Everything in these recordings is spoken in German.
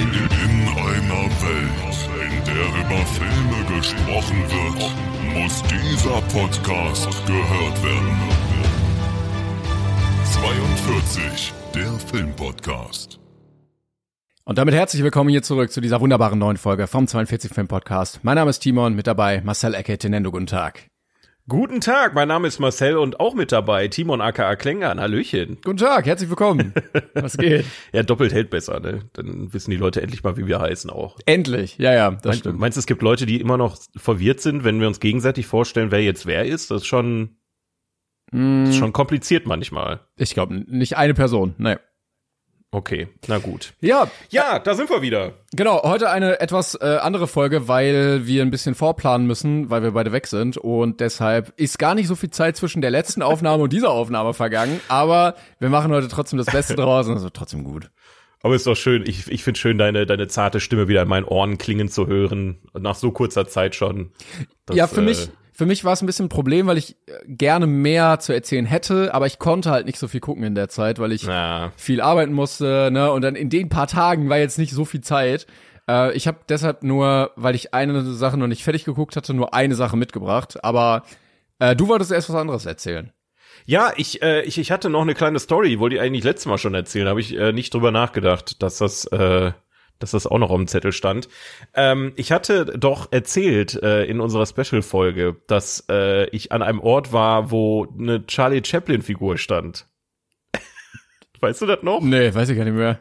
In einer Welt, in der über Filme gesprochen wird, muss dieser Podcast gehört werden. 42, der Filmpodcast. Und damit herzlich willkommen hier zurück zu dieser wunderbaren neuen Folge vom 42 Film Podcast. Mein Name ist Timon, mit dabei Marcel Ecke, Tenendo, guten Tag. Guten Tag, mein Name ist Marcel und auch mit dabei Timon aka Klängern. Hallöchen. Guten Tag, herzlich willkommen. Was geht? Ja, doppelt hält besser, ne? Dann wissen die Leute endlich mal, wie wir heißen auch. Endlich, ja, ja, das Meinst, stimmt. meinst du, es gibt Leute, die immer noch verwirrt sind, wenn wir uns gegenseitig vorstellen, wer jetzt wer ist? Das ist schon, Mm, das ist schon kompliziert manchmal. ich glaube, nicht eine Person, nee. Okay, na gut. Ja, Ja, da sind wir wieder. genau, heute eine etwas äh, andere Folge, weil wir ein bisschen vorplanen müssen, weil wir beide weg sind und deshalb ist gar nicht so viel Zeit zwischen der letzten Aufnahme und dieser Aufnahme vergangen, aber wir machen heute trotzdem das Beste draus und es wird trotzdem gut. Aber ist doch schön. Ich, ich finde schön, deine, deine zarte Stimme wieder in meinen Ohren klingen zu hören. Nach so kurzer Zeit schon. Das, ja, für äh, mich, für mich war es ein bisschen ein Problem, weil ich äh, gerne mehr zu erzählen hätte, aber ich konnte halt nicht so viel gucken in der Zeit, weil ich Na, viel arbeiten musste, ne? Und dann in den paar Tagen war jetzt nicht so viel Zeit. Äh, ich habe deshalb nur, weil ich eine Sache noch nicht fertig geguckt hatte, nur eine Sache mitgebracht. Aber äh, du wolltest erst was anderes erzählen. Ja, ich, äh, ich, ich hatte noch eine kleine Story, wollte ich eigentlich letztes Mal schon erzählen, habe ich äh, nicht drüber nachgedacht, dass das, äh, dass das auch noch auf dem Zettel stand. Ähm, ich hatte doch erzählt äh, in unserer Special-Folge, dass äh, ich an einem Ort war, wo eine Charlie Chaplin-Figur stand. weißt du das noch? Nee, weiß ich gar nicht mehr.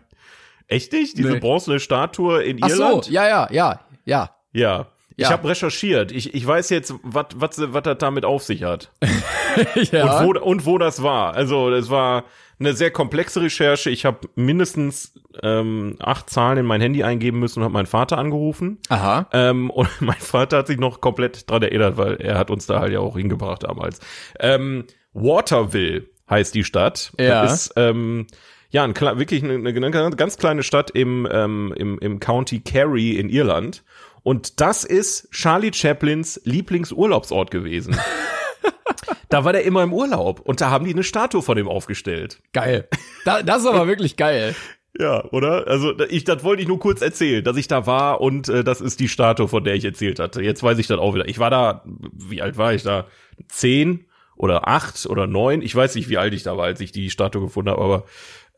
Echt nicht? Diese Nee. bronzene Statue in Ach Irland? so, ja, ja, ja, ja. Ja. Ich Ja. habe recherchiert. Ich, ich weiß jetzt, was was was das damit auf sich hat. ja. Und, wo, und wo das war. Also das war eine sehr komplexe Recherche. Ich habe mindestens ähm, acht Zahlen in mein Handy eingeben müssen und habe meinen Vater angerufen. Aha. Ähm, und mein Vater hat sich noch komplett dran erinnert, weil er hat uns da halt ja auch hingebracht damals. Ähm, Waterville heißt die Stadt. Ja. Das ist ähm, ja ein, wirklich eine, eine ganz kleine Stadt im, ähm, im, im County Kerry in Irland. Und das ist Charlie Chaplins Lieblingsurlaubsort gewesen. da war der immer im Urlaub und da haben die eine Statue von ihm aufgestellt. Geil. Da, das ist aber wirklich geil. Ja, oder? Also ich, das wollte ich nur kurz erzählen, dass ich da war und äh, das ist die Statue, von der ich erzählt hatte. Jetzt weiß ich das auch wieder. Ich war da, wie alt war ich da? Zehn oder acht oder neun? Ich weiß nicht, wie alt ich da war, als ich die Statue gefunden habe, aber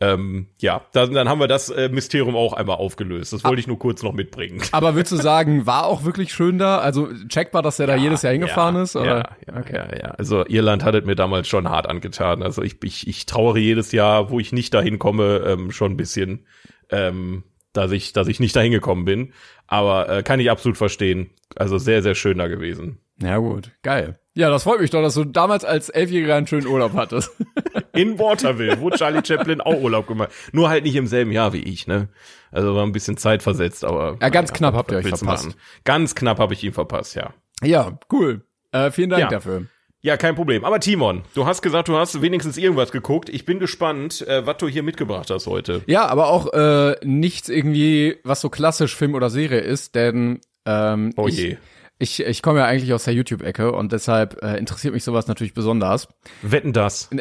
ähm, ja, dann, dann haben wir das äh, Mysterium auch einmal aufgelöst. Das wollte ich nur kurz noch mitbringen. Aber würdest du sagen, war auch wirklich schön da? Also checkbar, dass er da jedes Jahr hingefahren ja, ist? Oder? Ja, ja, ja, ja. Also Irland hat es mir damals schon hart angetan. Also ich, ich, ich trauere jedes Jahr, wo ich nicht dahin komme, ähm, schon ein bisschen, ähm, dass ich, dass ich nicht dahin gekommen bin. Aber äh, kann ich absolut verstehen. Also sehr, sehr schön da gewesen. Ja gut, geil. Ja, das freut mich doch, dass du damals als Elfjähriger einen schönen Urlaub hattest. In Waterville, wo Charlie Chaplin auch Urlaub gemacht. Nur halt nicht im selben Jahr wie ich, ne? Also war ein bisschen Zeit versetzt, aber. Ja, ganz knapp habt ihr euch verpasst. machen? Ganz knapp habe ich ihn verpasst, ja. ja, cool. Äh, vielen Dank Ja. dafür. Ja, kein Problem. Aber Timon, du hast gesagt, du hast wenigstens irgendwas geguckt. Ich bin gespannt, äh, was du hier mitgebracht hast heute. Ja, aber auch äh, nichts irgendwie, was so klassisch Film oder Serie ist, denn ähm, Oh je. ich, ich komme ja eigentlich aus der YouTube-Ecke und deshalb äh, interessiert mich sowas natürlich besonders. Wetten das.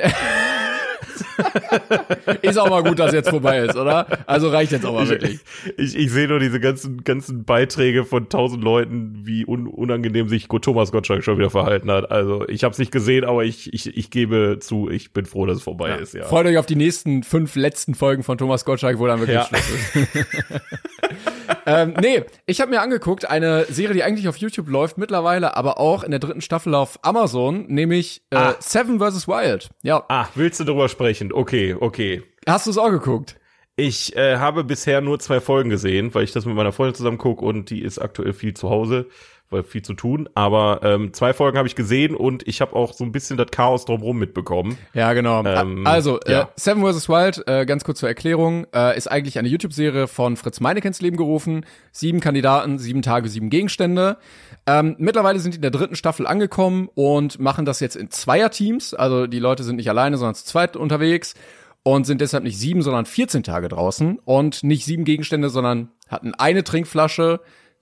Ist auch mal gut, dass jetzt vorbei ist, oder? Also reicht jetzt auch mal wirklich. Ich, ich sehe nur diese ganzen, ganzen Beiträge von tausend Leuten, wie un, unangenehm sich Thomas Gottschalk schon wieder verhalten hat. Also ich habe es nicht gesehen, aber ich, ich, ich gebe zu, ich bin froh, dass es vorbei ist. Ja. Freut euch auf die nächsten fünf letzten Folgen von Thomas Gottschalk, wo dann wirklich Ja. Schluss ist. ähm, nee, ich habe mir angeguckt, eine Serie, die eigentlich auf YouTube läuft mittlerweile, aber auch in der dritten Staffel auf Amazon, nämlich äh, Ah. Seven vs. Wild. Ja, Ah, willst du drüber sprechen? Okay, okay. hast du es auch geguckt? Ich äh, habe bisher nur zwei Folgen gesehen, weil ich das mit meiner Freundin zusammen gucke und die ist aktuell viel zu Hause, war viel zu tun. Aber ähm, zwei Folgen habe ich gesehen und ich habe auch so ein bisschen das Chaos drumherum mitbekommen. Ja, genau. Ähm, also, ja. äh, Seven vs. Wild, äh, ganz kurz zur Erklärung, äh, ist eigentlich eine YouTube-Serie von Fritz Meinecke ins Leben gerufen. Sieben Kandidaten, sieben Tage, sieben Gegenstände. Ähm, mittlerweile sind die in der dritten Staffel angekommen und machen das jetzt in Zweierteams. Also die Leute sind nicht alleine, sondern zu zweit unterwegs und sind deshalb nicht sieben, sondern 14 Tage draußen und nicht sieben Gegenstände, sondern hatten eine Trinkflasche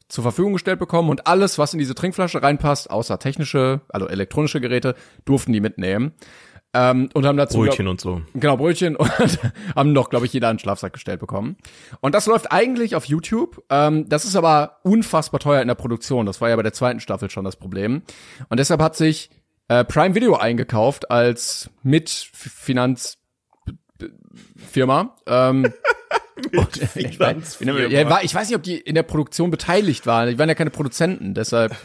zur Verfügung gestellt bekommen und alles, was in diese Trinkflasche reinpasst, außer technische, also elektronische Geräte, durften die mitnehmen. Ähm, und haben dazu Brötchen glaub- und so. Genau, Brötchen und haben noch, glaube ich, jeder einen Schlafsack gestellt bekommen. Und das läuft eigentlich auf YouTube. Ähm, das ist aber unfassbar teuer in der Produktion. Das war ja bei der zweiten Staffel schon das Problem. Und deshalb hat sich äh, Prime Video eingekauft als Mitfinanzfirma. Ähm, und, ich, weiß, ja, war, ich weiß nicht, ob die in der Produktion beteiligt waren. Die waren ja keine Produzenten, deshalb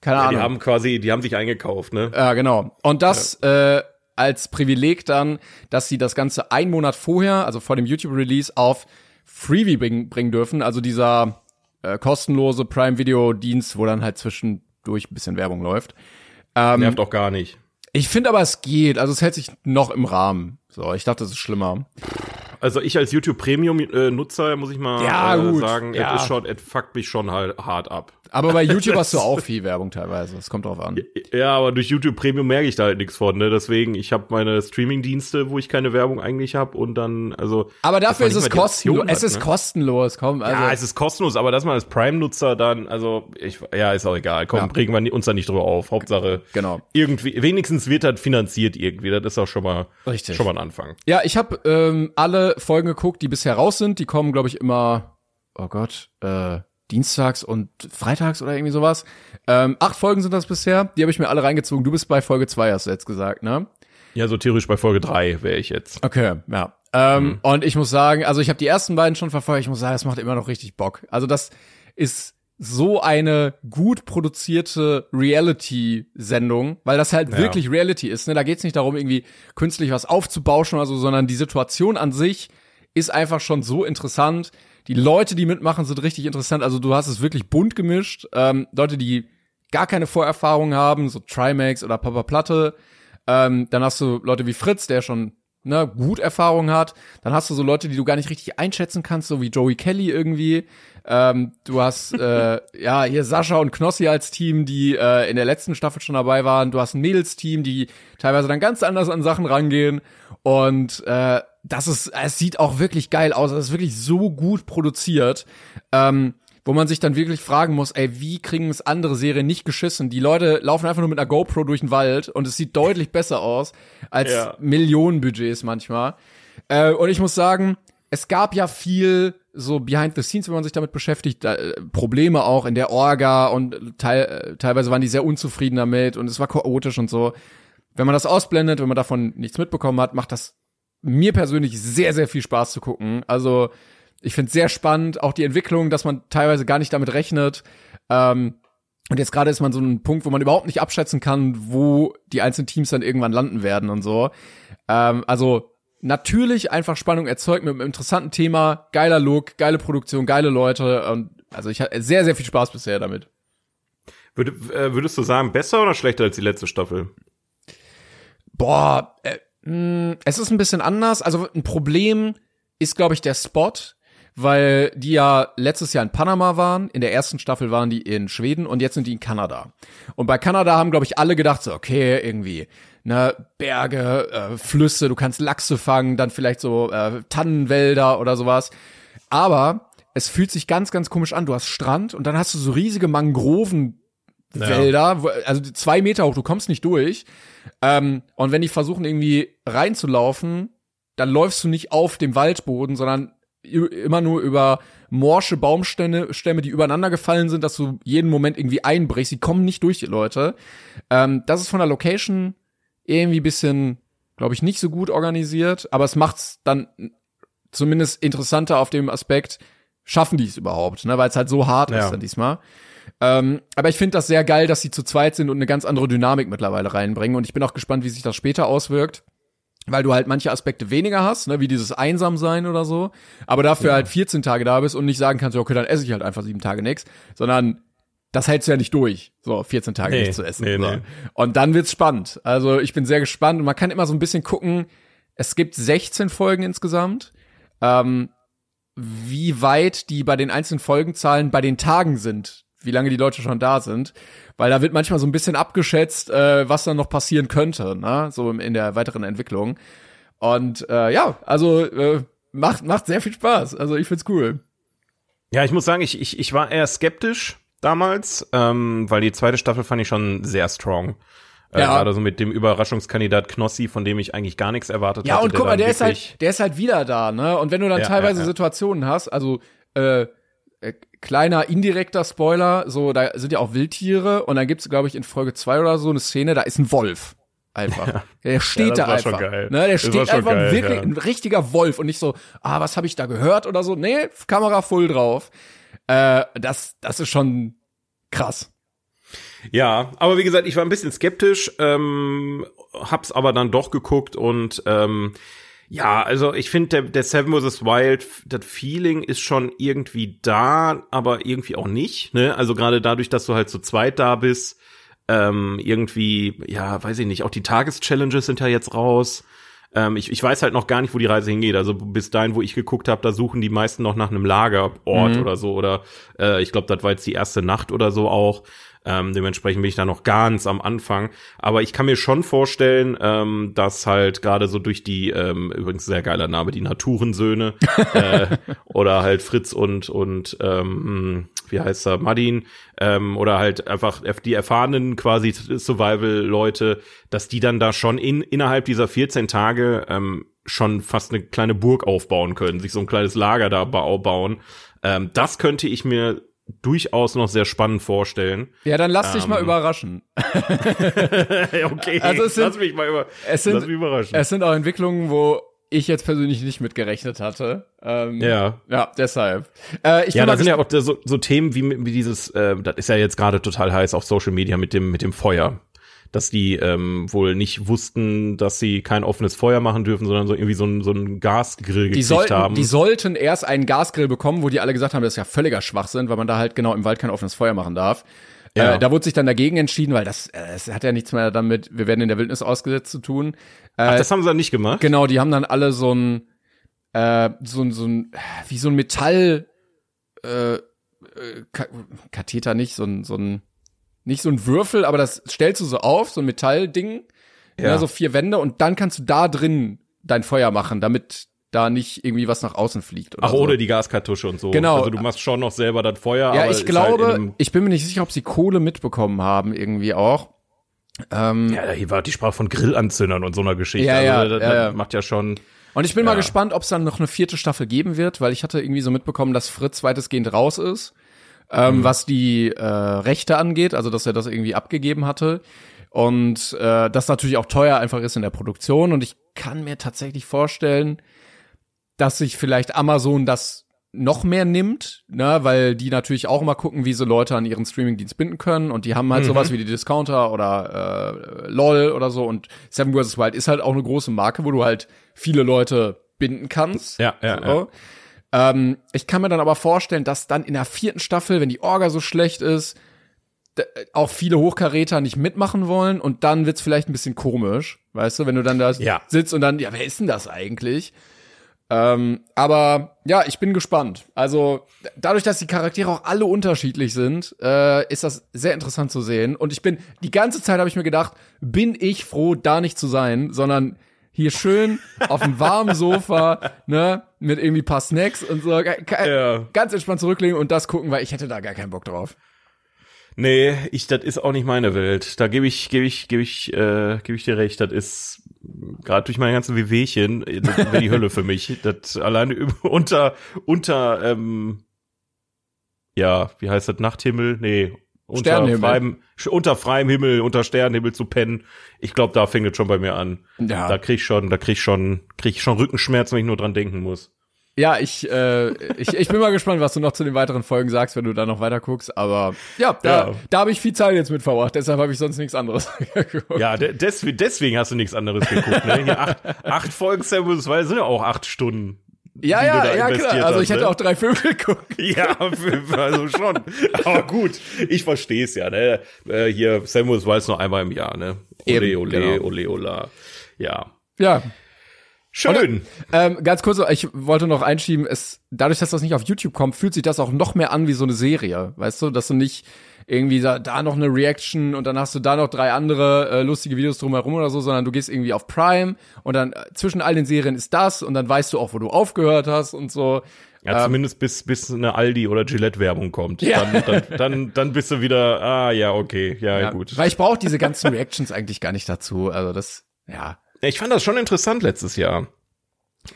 keine Ja, Ahnung. die haben quasi, die haben sich eingekauft, ne? Ja, genau. Und das äh, als Privileg dann, dass sie das Ganze einen Monat vorher, also vor dem YouTube-Release, auf Freebie bring, bringen dürfen. Also dieser äh, kostenlose Prime-Video-Dienst, wo dann halt zwischendurch ein bisschen Werbung läuft. Ähm, Nervt auch gar nicht. ich finde aber, es geht. Also es hält sich noch im Rahmen. So, ich dachte, es ist schlimmer. Also ich als YouTube Premium Nutzer muss ich mal Ja, äh, sagen, Ja. es ist schon, es fuckt mich schon halt hart ab. Aber bei YouTube hast du auch viel Werbung teilweise. Es kommt drauf an. Ja, aber durch YouTube Premium merke ich da halt nichts von, ne? Deswegen, ich habe meine Streaming-Dienste, wo ich keine Werbung eigentlich habe und dann, also. Aber dafür ist es kostenlos. Es ist ne? kostenlos. Komm, also. ja, es ist kostenlos, aber dass man als Prime-Nutzer dann, also ich, ja, ist auch egal. Komm, Ja. bringen wir uns da nicht drüber auf. Hauptsache, Genau. irgendwie, wenigstens wird das finanziert irgendwie. Das ist auch schon mal, Richtig. schon mal ein Anfang. Ja, ich habe ähm, alle Folgen geguckt, die bisher raus sind. Die kommen, glaube ich, immer, oh Gott, äh, dienstags und freitags oder irgendwie sowas. Ähm, acht Folgen sind das bisher. Die habe ich mir alle reingezogen. Du bist bei Folge zwei, hast du jetzt gesagt, ne? Ja, so theoretisch bei Folge drei wäre ich jetzt. Okay, ja. Ähm, Mhm. Und ich muss sagen, also ich habe die ersten beiden schon verfolgt. Ich muss sagen, es macht immer noch richtig Bock. Also das ist so eine gut produzierte Reality-Sendung, weil das halt Ja. wirklich Reality ist. Ne? Da geht's nicht darum, irgendwie künstlich was aufzubauschen oder so, sondern die Situation an sich ist einfach schon so interessant. Die Leute, die mitmachen, sind richtig interessant. Also du hast es wirklich bunt gemischt. Ähm, Leute, die gar keine Vorerfahrung haben, so Trimax oder Papa Platte. Ähm, dann hast du Leute wie Fritz, der schon ne, gut Erfahrung hat. Dann hast du so Leute, die du gar nicht richtig einschätzen kannst, so wie Joey Kelly irgendwie. Ähm, du hast äh, ja hier Sascha und Knossi als Team, die äh, in der letzten Staffel schon dabei waren. Du hast ein Mädels-Team, die teilweise dann ganz anders an Sachen rangehen. Und äh, das ist, es sieht auch wirklich geil aus. Es ist wirklich so gut produziert. Ähm, wo man sich dann wirklich fragen muss, ey, wie kriegen es andere Serien nicht geschissen? Die Leute laufen einfach nur mit einer GoPro durch den Wald und es sieht deutlich besser aus als Ja. Millionenbudgets manchmal. Äh, und ich muss sagen, es gab ja viel so behind the scenes, wenn man sich damit beschäftigt, da, äh, Probleme auch in der Orga und teil, äh, teilweise waren die sehr unzufrieden damit und es war chaotisch und so. Wenn man das ausblendet, wenn man davon nichts mitbekommen hat, macht das mir persönlich sehr, sehr viel Spaß zu gucken. Also ich finde sehr spannend, auch die Entwicklung, dass man teilweise gar nicht damit rechnet. Ähm, und jetzt gerade ist man so ein Punkt, wo man überhaupt nicht abschätzen kann, wo die einzelnen Teams dann irgendwann landen werden und so. Ähm, also natürlich einfach Spannung erzeugt mit einem interessanten Thema, geiler Look, geile Produktion, geile Leute. Und also ich hatte sehr, sehr viel Spaß bisher damit. Würde, äh, würdest du sagen, besser oder schlechter als die letzte Staffel? Boah, äh, es ist ein bisschen anders. Also ein Problem ist, glaube ich, der Spot, weil die ja letztes Jahr in Panama waren. In der ersten Staffel waren die in Schweden und jetzt sind die in Kanada. Und bei Kanada haben, glaube ich, alle gedacht, so, okay, irgendwie, ne, Berge, äh, Flüsse, du kannst Lachse fangen, dann vielleicht so äh, Tannenwälder oder sowas. Aber es fühlt sich ganz, ganz komisch an. Du hast Strand und dann hast du so riesige Mangroven Wälder, wo- also zwei Meter hoch, du kommst nicht durch. Ähm, und wenn die versuchen irgendwie reinzulaufen, dann läufst du nicht auf dem Waldboden, sondern immer nur über morsche Baumstämme, Stämme, die übereinander gefallen sind, dass du jeden Moment irgendwie einbrichst. Die kommen nicht durch, die Leute. Ähm, das ist von der Location irgendwie bisschen, glaube ich, nicht so gut organisiert, aber es macht's dann zumindest interessanter auf dem Aspekt, schaffen die es überhaupt, ne? weil es halt so hart Ja. ist dann diesmal. Ähm, aber ich finde das sehr geil, dass sie zu zweit sind und eine ganz andere Dynamik mittlerweile reinbringen. Und ich bin auch gespannt, wie sich das später auswirkt. Weil du halt manche Aspekte weniger hast, ne, wie dieses Einsamsein oder so, aber dafür halt 14 Tage da bist und nicht sagen kannst, okay, dann esse ich halt einfach sieben Tage nix, sondern das hältst du ja nicht durch, so 14 Tage Nee, nicht zu essen. nee, so. nee. Und dann wird's spannend. Also ich bin sehr gespannt und man kann immer so ein bisschen gucken. Es gibt 16 Folgen insgesamt. Ähm, wie weit die bei den einzelnen Folgenzahlen bei den Tagen sind, wie lange die Leute schon da sind, weil da wird manchmal so ein bisschen abgeschätzt, äh, was dann noch passieren könnte, ne? so in der weiteren Entwicklung. Und äh, ja, also äh, macht macht sehr viel Spaß. Also ich find's cool. Ja, ich muss sagen, ich, ich, ich war eher skeptisch damals, ähm, weil die zweite Staffel fand ich schon sehr strong. Äh, Ja. Gerade so mit dem Überraschungskandidat Knossi, von dem ich eigentlich gar nichts erwartet Ja, hatte. und guck mal, dann der ist halt, der ist halt wieder da, ne? Und wenn du dann Ja, teilweise ja, ja. Situationen hast, also äh, äh, kleiner indirekter Spoiler, so da sind ja auch Wildtiere und dann gibt's glaube ich in Folge zwei oder so eine Szene, da ist ein Wolf. Einfach. Der steht Ja, das da einfach. geil. Ne, der Das steht einfach geil, wirklich ja. ein richtiger Wolf und nicht so, ah, was habe ich da gehört oder so. Nee, Kamera voll drauf. Äh, das, das ist schon krass. Ja, aber wie gesagt, ich war ein bisschen skeptisch, ähm, hab's aber dann doch geguckt und ähm, ja, also ich finde, der, der Seven vs. Wild, das Feeling ist schon irgendwie da, aber irgendwie auch nicht. Ne? Also gerade dadurch, dass du halt zu zweit da bist, ähm, irgendwie, ja, weiß ich nicht, auch die Tageschallenges sind ja jetzt raus. Ähm, ich, ich weiß halt noch gar nicht, wo die Reise hingeht. Also bis dahin, wo ich geguckt habe, da suchen die meisten noch nach einem Lagerort oder so. Oder äh, ich glaube, das war jetzt die erste Nacht oder so auch. Ähm, dementsprechend bin ich da noch ganz am Anfang. Aber ich kann mir schon vorstellen, ähm, dass halt gerade so durch die, ähm, übrigens sehr geiler Name, die Naturensöhne äh, oder halt Fritz und und ähm, wie heißt er, Madin ähm, oder halt einfach die erfahrenen quasi Survival-Leute, dass die dann da schon in innerhalb dieser 14 Tage ähm, schon fast eine kleine Burg aufbauen können, sich so ein kleines Lager da ba bauen. Ähm, das könnte ich mir durchaus noch sehr spannend vorstellen. Ja, dann lass dich mal Ähm. überraschen. okay, Also es sind- lass mich mal über, Es sind, lass mich überraschen. es sind auch Entwicklungen, wo ich jetzt persönlich nicht mit gerechnet hatte. Ähm, ja. Ja, deshalb. Äh, ich Ja, da mal sind ja auch so, so Themen wie, wie dieses, äh, das ist ja jetzt gerade total heiß auf Social Media mit dem, mit dem Feuer. Dass die ähm, wohl nicht wussten, dass sie kein offenes Feuer machen dürfen, sondern so irgendwie so ein, so ein Gasgrill die gekriegt sollten, haben. die sollten erst einen Gasgrill bekommen, wo die alle gesagt haben, das ist ja völliger Schwachsinn, weil man da halt genau im Wald kein offenes Feuer machen darf. Ja. Äh, da wurde sich dann dagegen entschieden, weil das, äh, das hat ja nichts mehr damit, wir werden in der Wildnis ausgesetzt zu tun. Äh, Ach, das haben sie dann nicht gemacht? Genau, die haben dann alle so ein, äh, so ein, so ein, wie so ein Metall, äh, äh, Ka Katheter nicht, so ein, so ein, nicht so ein Würfel, aber das stellst du so auf, so ein Metallding, ja. Ja. so vier Wände und dann kannst du da drin dein Feuer machen, damit da nicht irgendwie was nach außen fliegt. Oder Ach, so. ohne die Gaskartusche und so. Genau. Also du machst schon noch selber das Feuer, Ja, aber ich glaube, Halt ich bin mir nicht sicher, ob sie Kohle mitbekommen haben, irgendwie auch. Ähm, ja, hier war die Sprache von Grillanzündern und so einer Geschichte. Ja, ja, also, das, ja, ja. macht ja schon. Und ich bin mal Ja. gespannt, ob es dann noch eine vierte Staffel geben wird, weil ich hatte irgendwie so mitbekommen, dass Fritz weitestgehend raus ist, ähm, Mhm. was die äh, Rechte angeht, also dass er das irgendwie abgegeben hatte. Und äh, das natürlich auch teuer einfach ist in der Produktion. Und ich kann mir tatsächlich vorstellen, dass sich vielleicht Amazon das noch mehr nimmt, ne, weil die natürlich auch mal gucken, wie sie Leute an ihren Streamingdienst binden können und die haben Mhm. halt sowas wie die Discounter oder äh, LOL oder so und Seven vs. Wild ist halt auch eine große Marke, wo du halt viele Leute binden kannst. Ja, ja, so. Ähm, ich kann mir dann aber vorstellen, dass dann in der vierten Staffel, wenn die Orga so schlecht ist, d- auch viele Hochkaräter nicht mitmachen wollen und dann wird's vielleicht ein bisschen komisch, weißt du, wenn du dann da Ja. sitzt und dann, ja, wer ist denn das eigentlich? Ähm, aber ja, ich bin gespannt. Also dadurch, dass die Charaktere auch alle unterschiedlich sind, äh, ist das sehr interessant zu sehen. Und ich bin die ganze Zeit habe ich mir gedacht, bin ich froh, da nicht zu sein, sondern hier schön auf dem warmen Sofa, ne, mit irgendwie paar Snacks und so, Ja. ganz entspannt zurücklegen und das gucken, weil ich hätte da gar keinen Bock drauf. Nee, ich, das ist auch nicht meine Welt. Da gebe ich, gebe ich, gebe ich, äh, gebe ich dir recht. Das ist gerade durch meine ganzen Wehwehchen, äh, das wäre die Hölle für mich. Das alleine unter, unter, ähm, ja, wie heißt das, Nachthimmel? Nee, unter freiem, unter freiem Himmel, unter Sternenhimmel zu pennen. Ich glaube, da fängt es schon bei mir an. Ja. Da krieg ich schon, da krieg ich schon, krieg ich schon Rückenschmerzen, wenn ich nur dran denken muss. Ja, ich, äh, ich, ich bin mal gespannt, was du noch zu den weiteren Folgen sagst, wenn du da noch weiter guckst. Aber ja, da, Ja. da habe ich viel Zeit jetzt mit verbracht, deshalb habe ich sonst nichts anderes geguckt. Ja, de deswegen, deswegen hast du nichts anderes geguckt, ne? Hier acht, acht Folgen Samuels, weil sind ja auch acht Stunden. Ja, ja, ja, klar. Also hast, ich hätte ne? auch drei Filme geguckt. Ja, also schon. Aber gut, ich verstehe es ja. Ne? Äh, hier, Samuels weiß nur einmal im Jahr. Ne? Ole, Eben, ole, genau. ole, ola. Ja. Ja. Schön. Ähm, ganz kurz, ich wollte noch einschieben, es, dadurch, dass das nicht auf YouTube kommt, fühlt sich das auch noch mehr an wie so eine Serie. Weißt du, dass du nicht irgendwie da, da noch eine Reaction und dann hast du da noch drei andere äh, lustige Videos drumherum oder so, sondern du gehst irgendwie auf Prime und dann äh, zwischen all den Serien ist das und dann weißt du auch, wo du aufgehört hast und so. Ja, zumindest bis, bis eine Aldi- oder Gillette-Werbung kommt. Ja. Dann, dann, dann, dann bist du wieder, ah ja, okay, ja, Ja, gut. Weil ich brauche diese ganzen Reactions eigentlich gar nicht dazu. Also das, ja. Ich fand das schon interessant letztes Jahr.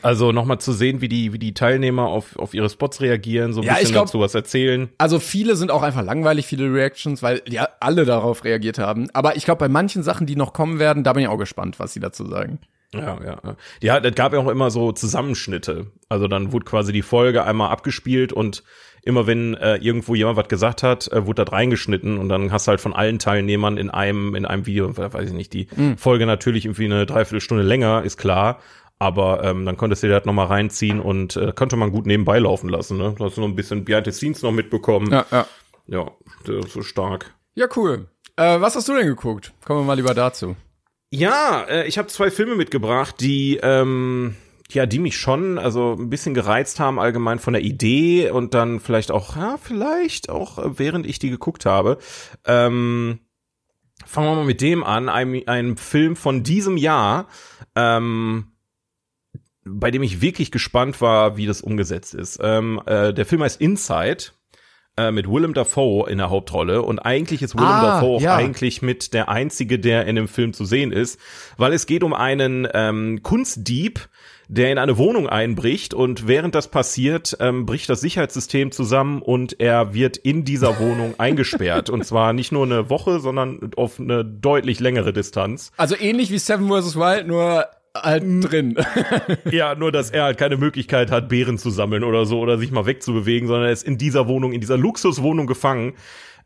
Also nochmal zu sehen, wie die, wie die Teilnehmer auf, auf ihre Spots reagieren, so ein Ja, bisschen glaub- dazu was erzählen. Also viele sind auch einfach langweilig, viele Reactions, weil ja alle darauf reagiert haben. Aber ich glaube, bei manchen Sachen, die noch kommen werden, da bin ich auch gespannt, was sie dazu sagen. Ja, ja. ja. Ja, es gab ja auch immer so Zusammenschnitte. Also dann wurde quasi die Folge einmal abgespielt und immer wenn äh, irgendwo jemand was gesagt hat, äh, wurde das reingeschnitten und dann hast du halt von allen Teilnehmern in einem, in einem Video, weiß ich nicht, die Folge natürlich irgendwie eine Dreiviertelstunde länger, ist klar. Aber ähm, dann konntest du dir das nochmal reinziehen und äh, konnte man gut nebenbei laufen lassen. Ne? Da hast du noch ein bisschen Behind the Scenes noch mitbekommen. Ja, ja. ja so stark. Ja, cool. Äh, was hast du denn geguckt? Kommen wir mal lieber dazu. Ja, äh, ich habe zwei Filme mitgebracht, die ähm, ja, die mich schon also ein bisschen gereizt haben allgemein von der Idee und dann vielleicht auch ja, vielleicht auch äh, während ich die geguckt habe. Ähm, fangen wir mal mit dem an, einem, einem Film von diesem Jahr, ähm, bei dem ich wirklich gespannt war, wie das umgesetzt ist. Ähm, äh, der Film heißt Inside äh, mit Willem Dafoe in der Hauptrolle und eigentlich ist Willem Ah, Dafoe auch ja. eigentlich mit der einzige, der in dem Film zu sehen ist, weil es geht um einen ähm, Kunstdieb, der in eine Wohnung einbricht und während das passiert, ähm, bricht das Sicherheitssystem zusammen und er wird in dieser Wohnung eingesperrt und zwar nicht nur eine Woche, sondern auf eine deutlich längere Distanz. Also ähnlich wie Seven vs. Wild, nur halt drin. Ja, nur dass er halt keine Möglichkeit hat, Beeren zu sammeln oder so oder sich mal wegzubewegen, sondern er ist in dieser Wohnung, in dieser Luxuswohnung gefangen.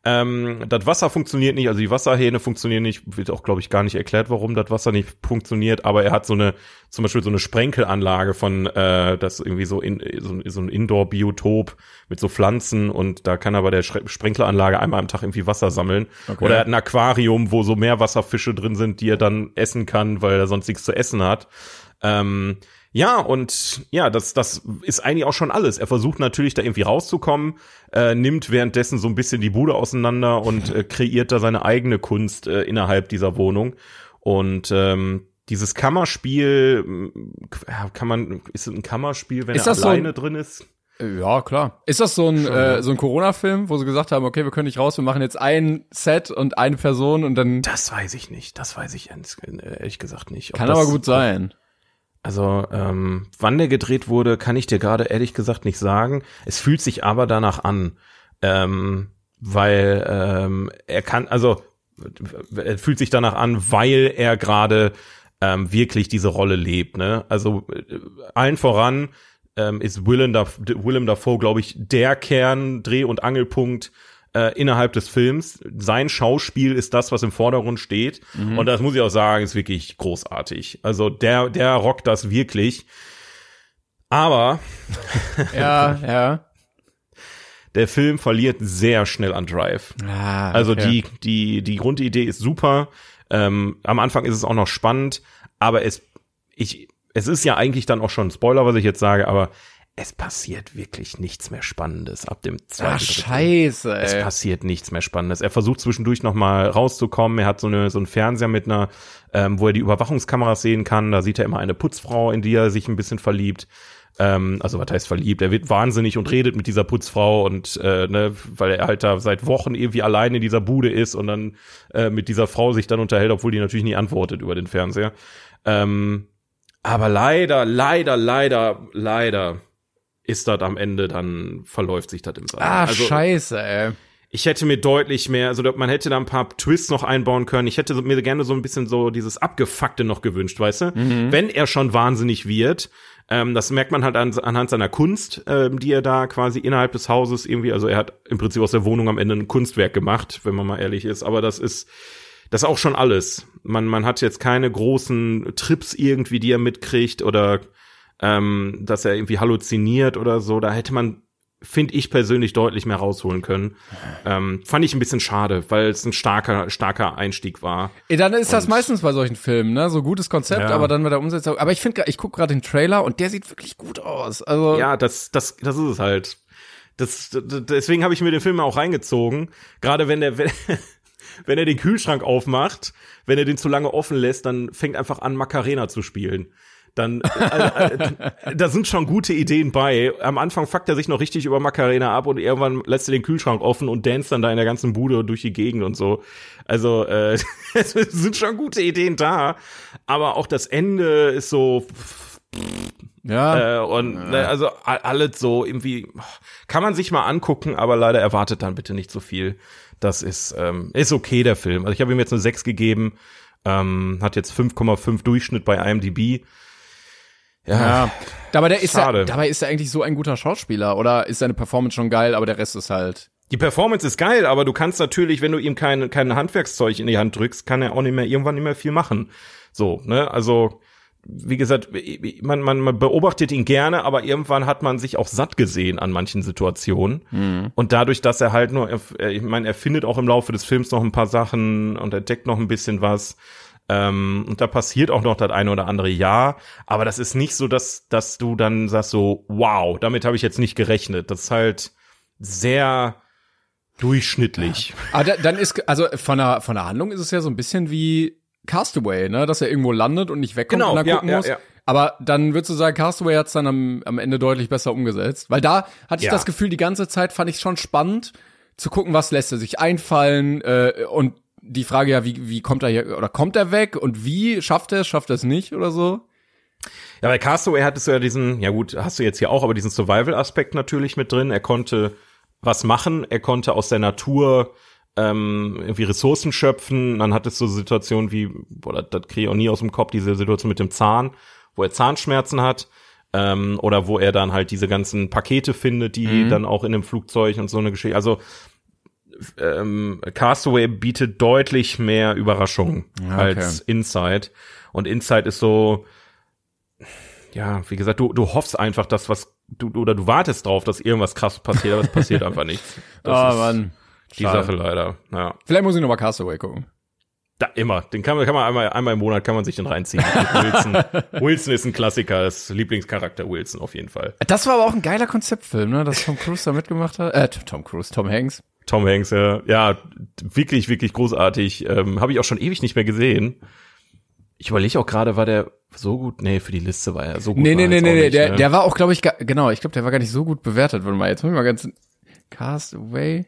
Ähm, das Wasser funktioniert nicht, also die Wasserhähne funktionieren nicht, wird auch, glaube ich, gar nicht erklärt, warum das Wasser nicht funktioniert, aber er hat so eine, zum Beispiel so eine Sprenkelanlage von, äh, das irgendwie so, in, so, ein- so ein Indoor-Biotop mit so Pflanzen und da kann er bei der Sprenkleranlage einmal am Tag irgendwie Wasser sammeln. Okay. Oder er hat ein Aquarium, wo so Meerwasserfische drin sind, die er dann essen kann, weil er sonst nichts zu essen hat. Ähm, ja, und ja, das, das ist eigentlich auch schon alles. Er versucht natürlich da irgendwie rauszukommen, äh, nimmt währenddessen so ein bisschen die Bude auseinander und äh, kreiert da seine eigene Kunst äh, innerhalb dieser Wohnung. Und ähm, dieses Kammerspiel, ja, kann man, ist es ein Kammerspiel, wenn er das so alleine drin ist? ja, klar. Ist das so ein, äh, so ein Corona-Film, wo sie gesagt haben, okay, wir können nicht raus, wir machen jetzt ein Set und eine Person und dann Das weiß ich nicht. Das weiß ich ehrlich ehrlich gesagt nicht. Kann das, aber gut sein. Also, ähm, wann der gedreht wurde, kann ich dir gerade ehrlich gesagt nicht sagen. Es fühlt sich aber danach an, ähm, weil ähm, er kann, also er fühlt sich danach an, weil er gerade ähm, wirklich diese Rolle lebt. Ne? Also äh, allen voran ähm, ist Willem, Daf Willem Dafoe, glaube ich, der Kern, Dreh- und Angelpunkt äh, innerhalb des Films. Sein Schauspiel ist das, was im Vordergrund steht. Und das muss ich auch sagen, ist wirklich großartig. Also der, der rockt das wirklich. Aber Ja, ja. der Film verliert sehr schnell an Drive. Ah, Also okay. die, die, die Grundidee ist super. Ähm, am Anfang ist es auch noch spannend, aber es, ich, es ist ja eigentlich dann auch schon ein Spoiler, was ich jetzt sage, aber es passiert wirklich nichts mehr Spannendes ab dem zweiten. Drittel. scheiße, Es ey. passiert nichts mehr Spannendes. Er versucht zwischendurch noch mal rauszukommen. Er hat so eine so einen Fernseher mit einer, ähm, wo er die Überwachungskameras sehen kann. Da sieht er immer eine Putzfrau, in die er sich ein bisschen verliebt. Ähm, also was heißt verliebt? Er wird wahnsinnig und redet mit dieser Putzfrau und äh, ne, weil er halt da seit Wochen irgendwie allein in dieser Bude ist und dann äh, mit dieser Frau sich dann unterhält, obwohl die natürlich nie antwortet über den Fernseher. Ähm, aber leider, leider, leider, leider ist das am Ende dann verläuft sich das im Sand. Ah, also, scheiße, ey. ich hätte mir deutlich mehr, also man hätte da ein paar Twists noch einbauen können. Ich hätte mir gerne so ein bisschen so dieses Abgefuckte noch gewünscht, weißt du? Wenn er schon wahnsinnig wird, ähm, das merkt man halt an, anhand seiner Kunst, ähm, die er da quasi innerhalb des Hauses irgendwie, also er hat im Prinzip aus der Wohnung am Ende ein Kunstwerk gemacht, wenn man mal ehrlich ist. Aber das ist, das ist auch schon alles. Man, man hat jetzt keine großen Trips irgendwie, die er mitkriegt oder ähm, dass er irgendwie halluziniert oder so. Da hätte man finde ich persönlich deutlich mehr rausholen können. Ähm, fand ich ein bisschen schade, weil es ein starker, starker Einstieg war. Dann ist das meistens bei solchen Filmen, ne? So gutes Konzept, Ja. aber dann mit der Umsetzung. Aber ich finde, ich gucke gerade den Trailer und der sieht wirklich gut aus. Also Ja, das, das, das ist es halt. Das, deswegen habe ich mir den Film auch reingezogen. Gerade wenn der, wenn, wenn er den Kühlschrank aufmacht, wenn er den zu lange offen lässt, dann fängt einfach an, Macarena zu spielen. Dann, äh, äh, da sind schon gute Ideen bei. Am Anfang fuckt er sich noch richtig über Macarena ab und irgendwann lässt er den Kühlschrank offen und danst dann da in der ganzen Bude durch die Gegend und so. Also, äh, es sind schon gute Ideen da. Aber auch das Ende ist so, ja. äh, und ne, also alles so irgendwie kann man sich mal angucken, aber leider erwartet dann bitte nicht so viel. Das ist ähm, ist okay der Film. Also ich habe ihm jetzt eine 6 gegeben, ähm, hat jetzt 5,5 Durchschnitt bei IMDb. Ja. Dabei der ist Schade. er, dabei ist er eigentlich so ein guter Schauspieler oder ist seine Performance schon geil, aber der Rest ist halt. Die Performance ist geil, aber du kannst natürlich, wenn du ihm kein, kein Handwerkszeug in die Hand drückst, kann er auch nicht mehr irgendwann nicht mehr viel machen. So, ne? Also, wie gesagt, man, man, man beobachtet ihn gerne, aber irgendwann hat man sich auch satt gesehen an manchen Situationen. Und dadurch, dass er halt nur, ich meine, er findet auch im Laufe des Films noch ein paar Sachen und entdeckt noch ein bisschen was. Ähm, und da passiert auch noch das eine oder andere Ja, aber das ist nicht so, dass, dass du dann sagst so, wow, damit habe ich jetzt nicht gerechnet. Das ist halt sehr durchschnittlich. Aber da, dann ist, also von der, von der Handlung ist es ja so ein bisschen wie Castaway, ne? Dass er irgendwo landet und nicht wegkommt Genau, und dann ja, gucken ja, muss. ja. Aber dann würdest du sagen, Castaway hat's dann am, am Ende deutlich besser umgesetzt. Weil da hatte ich Ja. das Gefühl, die ganze Zeit fand ich schon spannend zu gucken, was lässt er sich einfallen äh, und die Frage ja, wie, wie kommt er hier, oder kommt er weg und wie schafft er es, schafft er es nicht oder so? Ja, bei Castaway hattest du ja diesen, ja gut, hast du jetzt hier auch, aber diesen Survival-Aspekt natürlich mit drin. Er konnte was machen, er konnte aus der Natur ähm, irgendwie Ressourcen schöpfen. Dann hattest du Situationen wie, oder das kriege ich auch nie aus dem Kopf, diese Situation mit dem Zahn, wo er Zahnschmerzen hat. Ähm, oder wo er dann halt diese ganzen Pakete findet, die dann auch in dem Flugzeug und so eine Geschichte. Also ähm, Castaway bietet deutlich mehr Überraschung Ja, okay. als Inside. Und Inside ist so, ja, wie gesagt, du, du hoffst einfach, dass was, du, oder du wartest drauf, dass irgendwas krass passiert, aber es passiert einfach nichts. Das Ah, ist Mann. die Schade. Sache leider. Ja. Vielleicht muss ich noch mal Castaway gucken. Da immer. Den kann man, kann man einmal, einmal im Monat kann man sich den reinziehen. Wilson. Wilson ist ein Klassiker, ist Lieblingscharakter Wilson auf jeden Fall. Das war aber auch ein geiler Konzeptfilm, ne? Dass Tom Cruise da mitgemacht hat. Äh, Tom Cruise, Tom Hanks. Tom Hanks, ja, ja wirklich, wirklich großartig. Ähm, Habe ich auch schon ewig nicht mehr gesehen. Ich überlege auch gerade, war der so gut? Nee, für die Liste war er so gut. Nee, nee, nee, nee, nicht, der, ne? der war auch, glaube ich, genau, ich glaube, der war gar nicht so gut bewertet. Warte mal, jetzt muss ich mal ganz Castaway.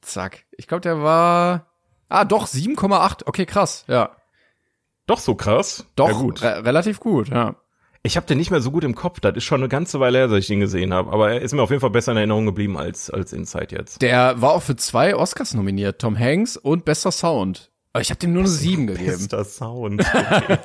Zack. Ich glaube, der war Ah, doch 7,8. Okay, krass. Ja. Doch so krass. Doch Ja, gut. re relativ gut, ja. Ich habe den nicht mehr so gut im Kopf. Das ist schon eine ganze Weile her, dass ich den gesehen habe. Aber er ist mir auf jeden Fall besser in Erinnerung geblieben als als Inside jetzt. Der war auch für zwei Oscars nominiert, Tom Hanks und bester Sound. Aber ich habe dem nur eine 7 gegeben. Bester Sound. Okay.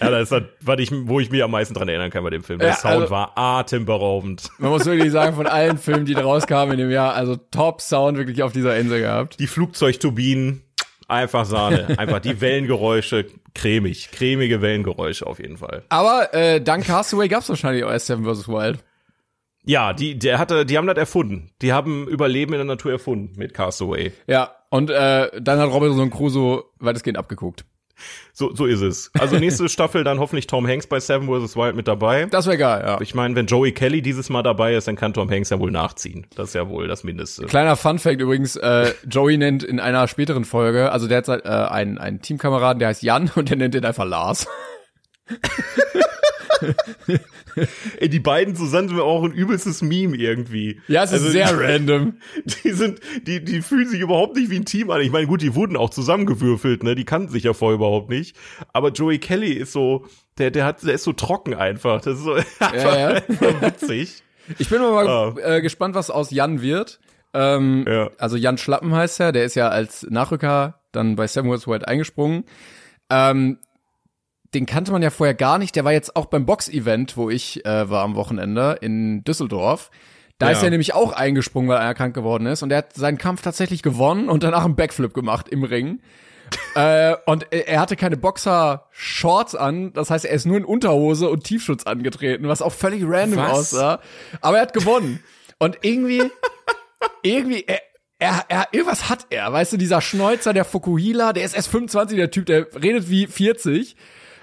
ja, das ist das, was ich, wo ich mich am meisten dran erinnern kann bei dem Film. Der Ja, Sound also- war atemberaubend. Man muss wirklich sagen, von allen Filmen, die da rauskamen in dem Jahr, also Top Sound wirklich auf dieser Insel gehabt. Die Flugzeugturbinen, einfach Sahne. Einfach die Wellengeräusche, cremig. Cremige Wellengeräusche auf jeden Fall. Aber äh, dank Castaway gab's wahrscheinlich auch erst Seven vs. Wild. Ja, die, der hatte, die haben das erfunden. Die haben Überleben in der Natur erfunden mit Castaway. Ja, und äh, dann hat Robinson Crusoe weitestgehend abgeguckt. So, so ist es. Also nächste Staffel dann hoffentlich Tom Hanks bei Seven vs. Wild mit dabei. Das wäre geil, ja. Ich meine, wenn Joey Kelly dieses Mal dabei ist, dann kann Tom Hanks ja wohl nachziehen. Das ist ja wohl das Mindeste. Kleiner Fun Fact übrigens, äh, Joey nennt in einer späteren Folge, also der hat äh, einen, einen Teamkameraden, der heißt Jan und der nennt ihn einfach Lars. Ey, die beiden zusammen sind auch ein übelstes Meme irgendwie. Ja, es ist Also, sehr random. Die sind, die, die fühlen sich überhaupt nicht wie ein Team an. Ich meine, gut, die wurden auch zusammengewürfelt, ne? Die kannten sich ja vorher überhaupt nicht. Aber Joey Kelly ist so, der, der hat, der ist so trocken einfach. Das ist so ja. einfach witzig. Ich bin mal Ah. äh, gespannt, was aus Jan wird. Ähm, Ja. Also Jan Schlappen heißt er, der ist ja als Nachrücker dann bei Seven vs. Wild eingesprungen. Ähm, den kannte man ja vorher gar nicht. Der war jetzt auch beim Box-Event, wo ich äh, war am Wochenende in Düsseldorf. Da Ja. ist er nämlich auch eingesprungen, weil er krank geworden ist. Und er hat seinen Kampf tatsächlich gewonnen und danach einen Backflip gemacht im Ring. äh, und er hatte keine Boxer-Shorts an, das heißt, er ist nur in Unterhose und Tiefschutz angetreten, was auch völlig random Was? aussah. Aber er hat gewonnen. Und irgendwie, irgendwie, er, er, er, irgendwas hat er, weißt du, dieser Schnäuzer, der Fukuhila, der ist erst 25, der Typ, der redet wie 40.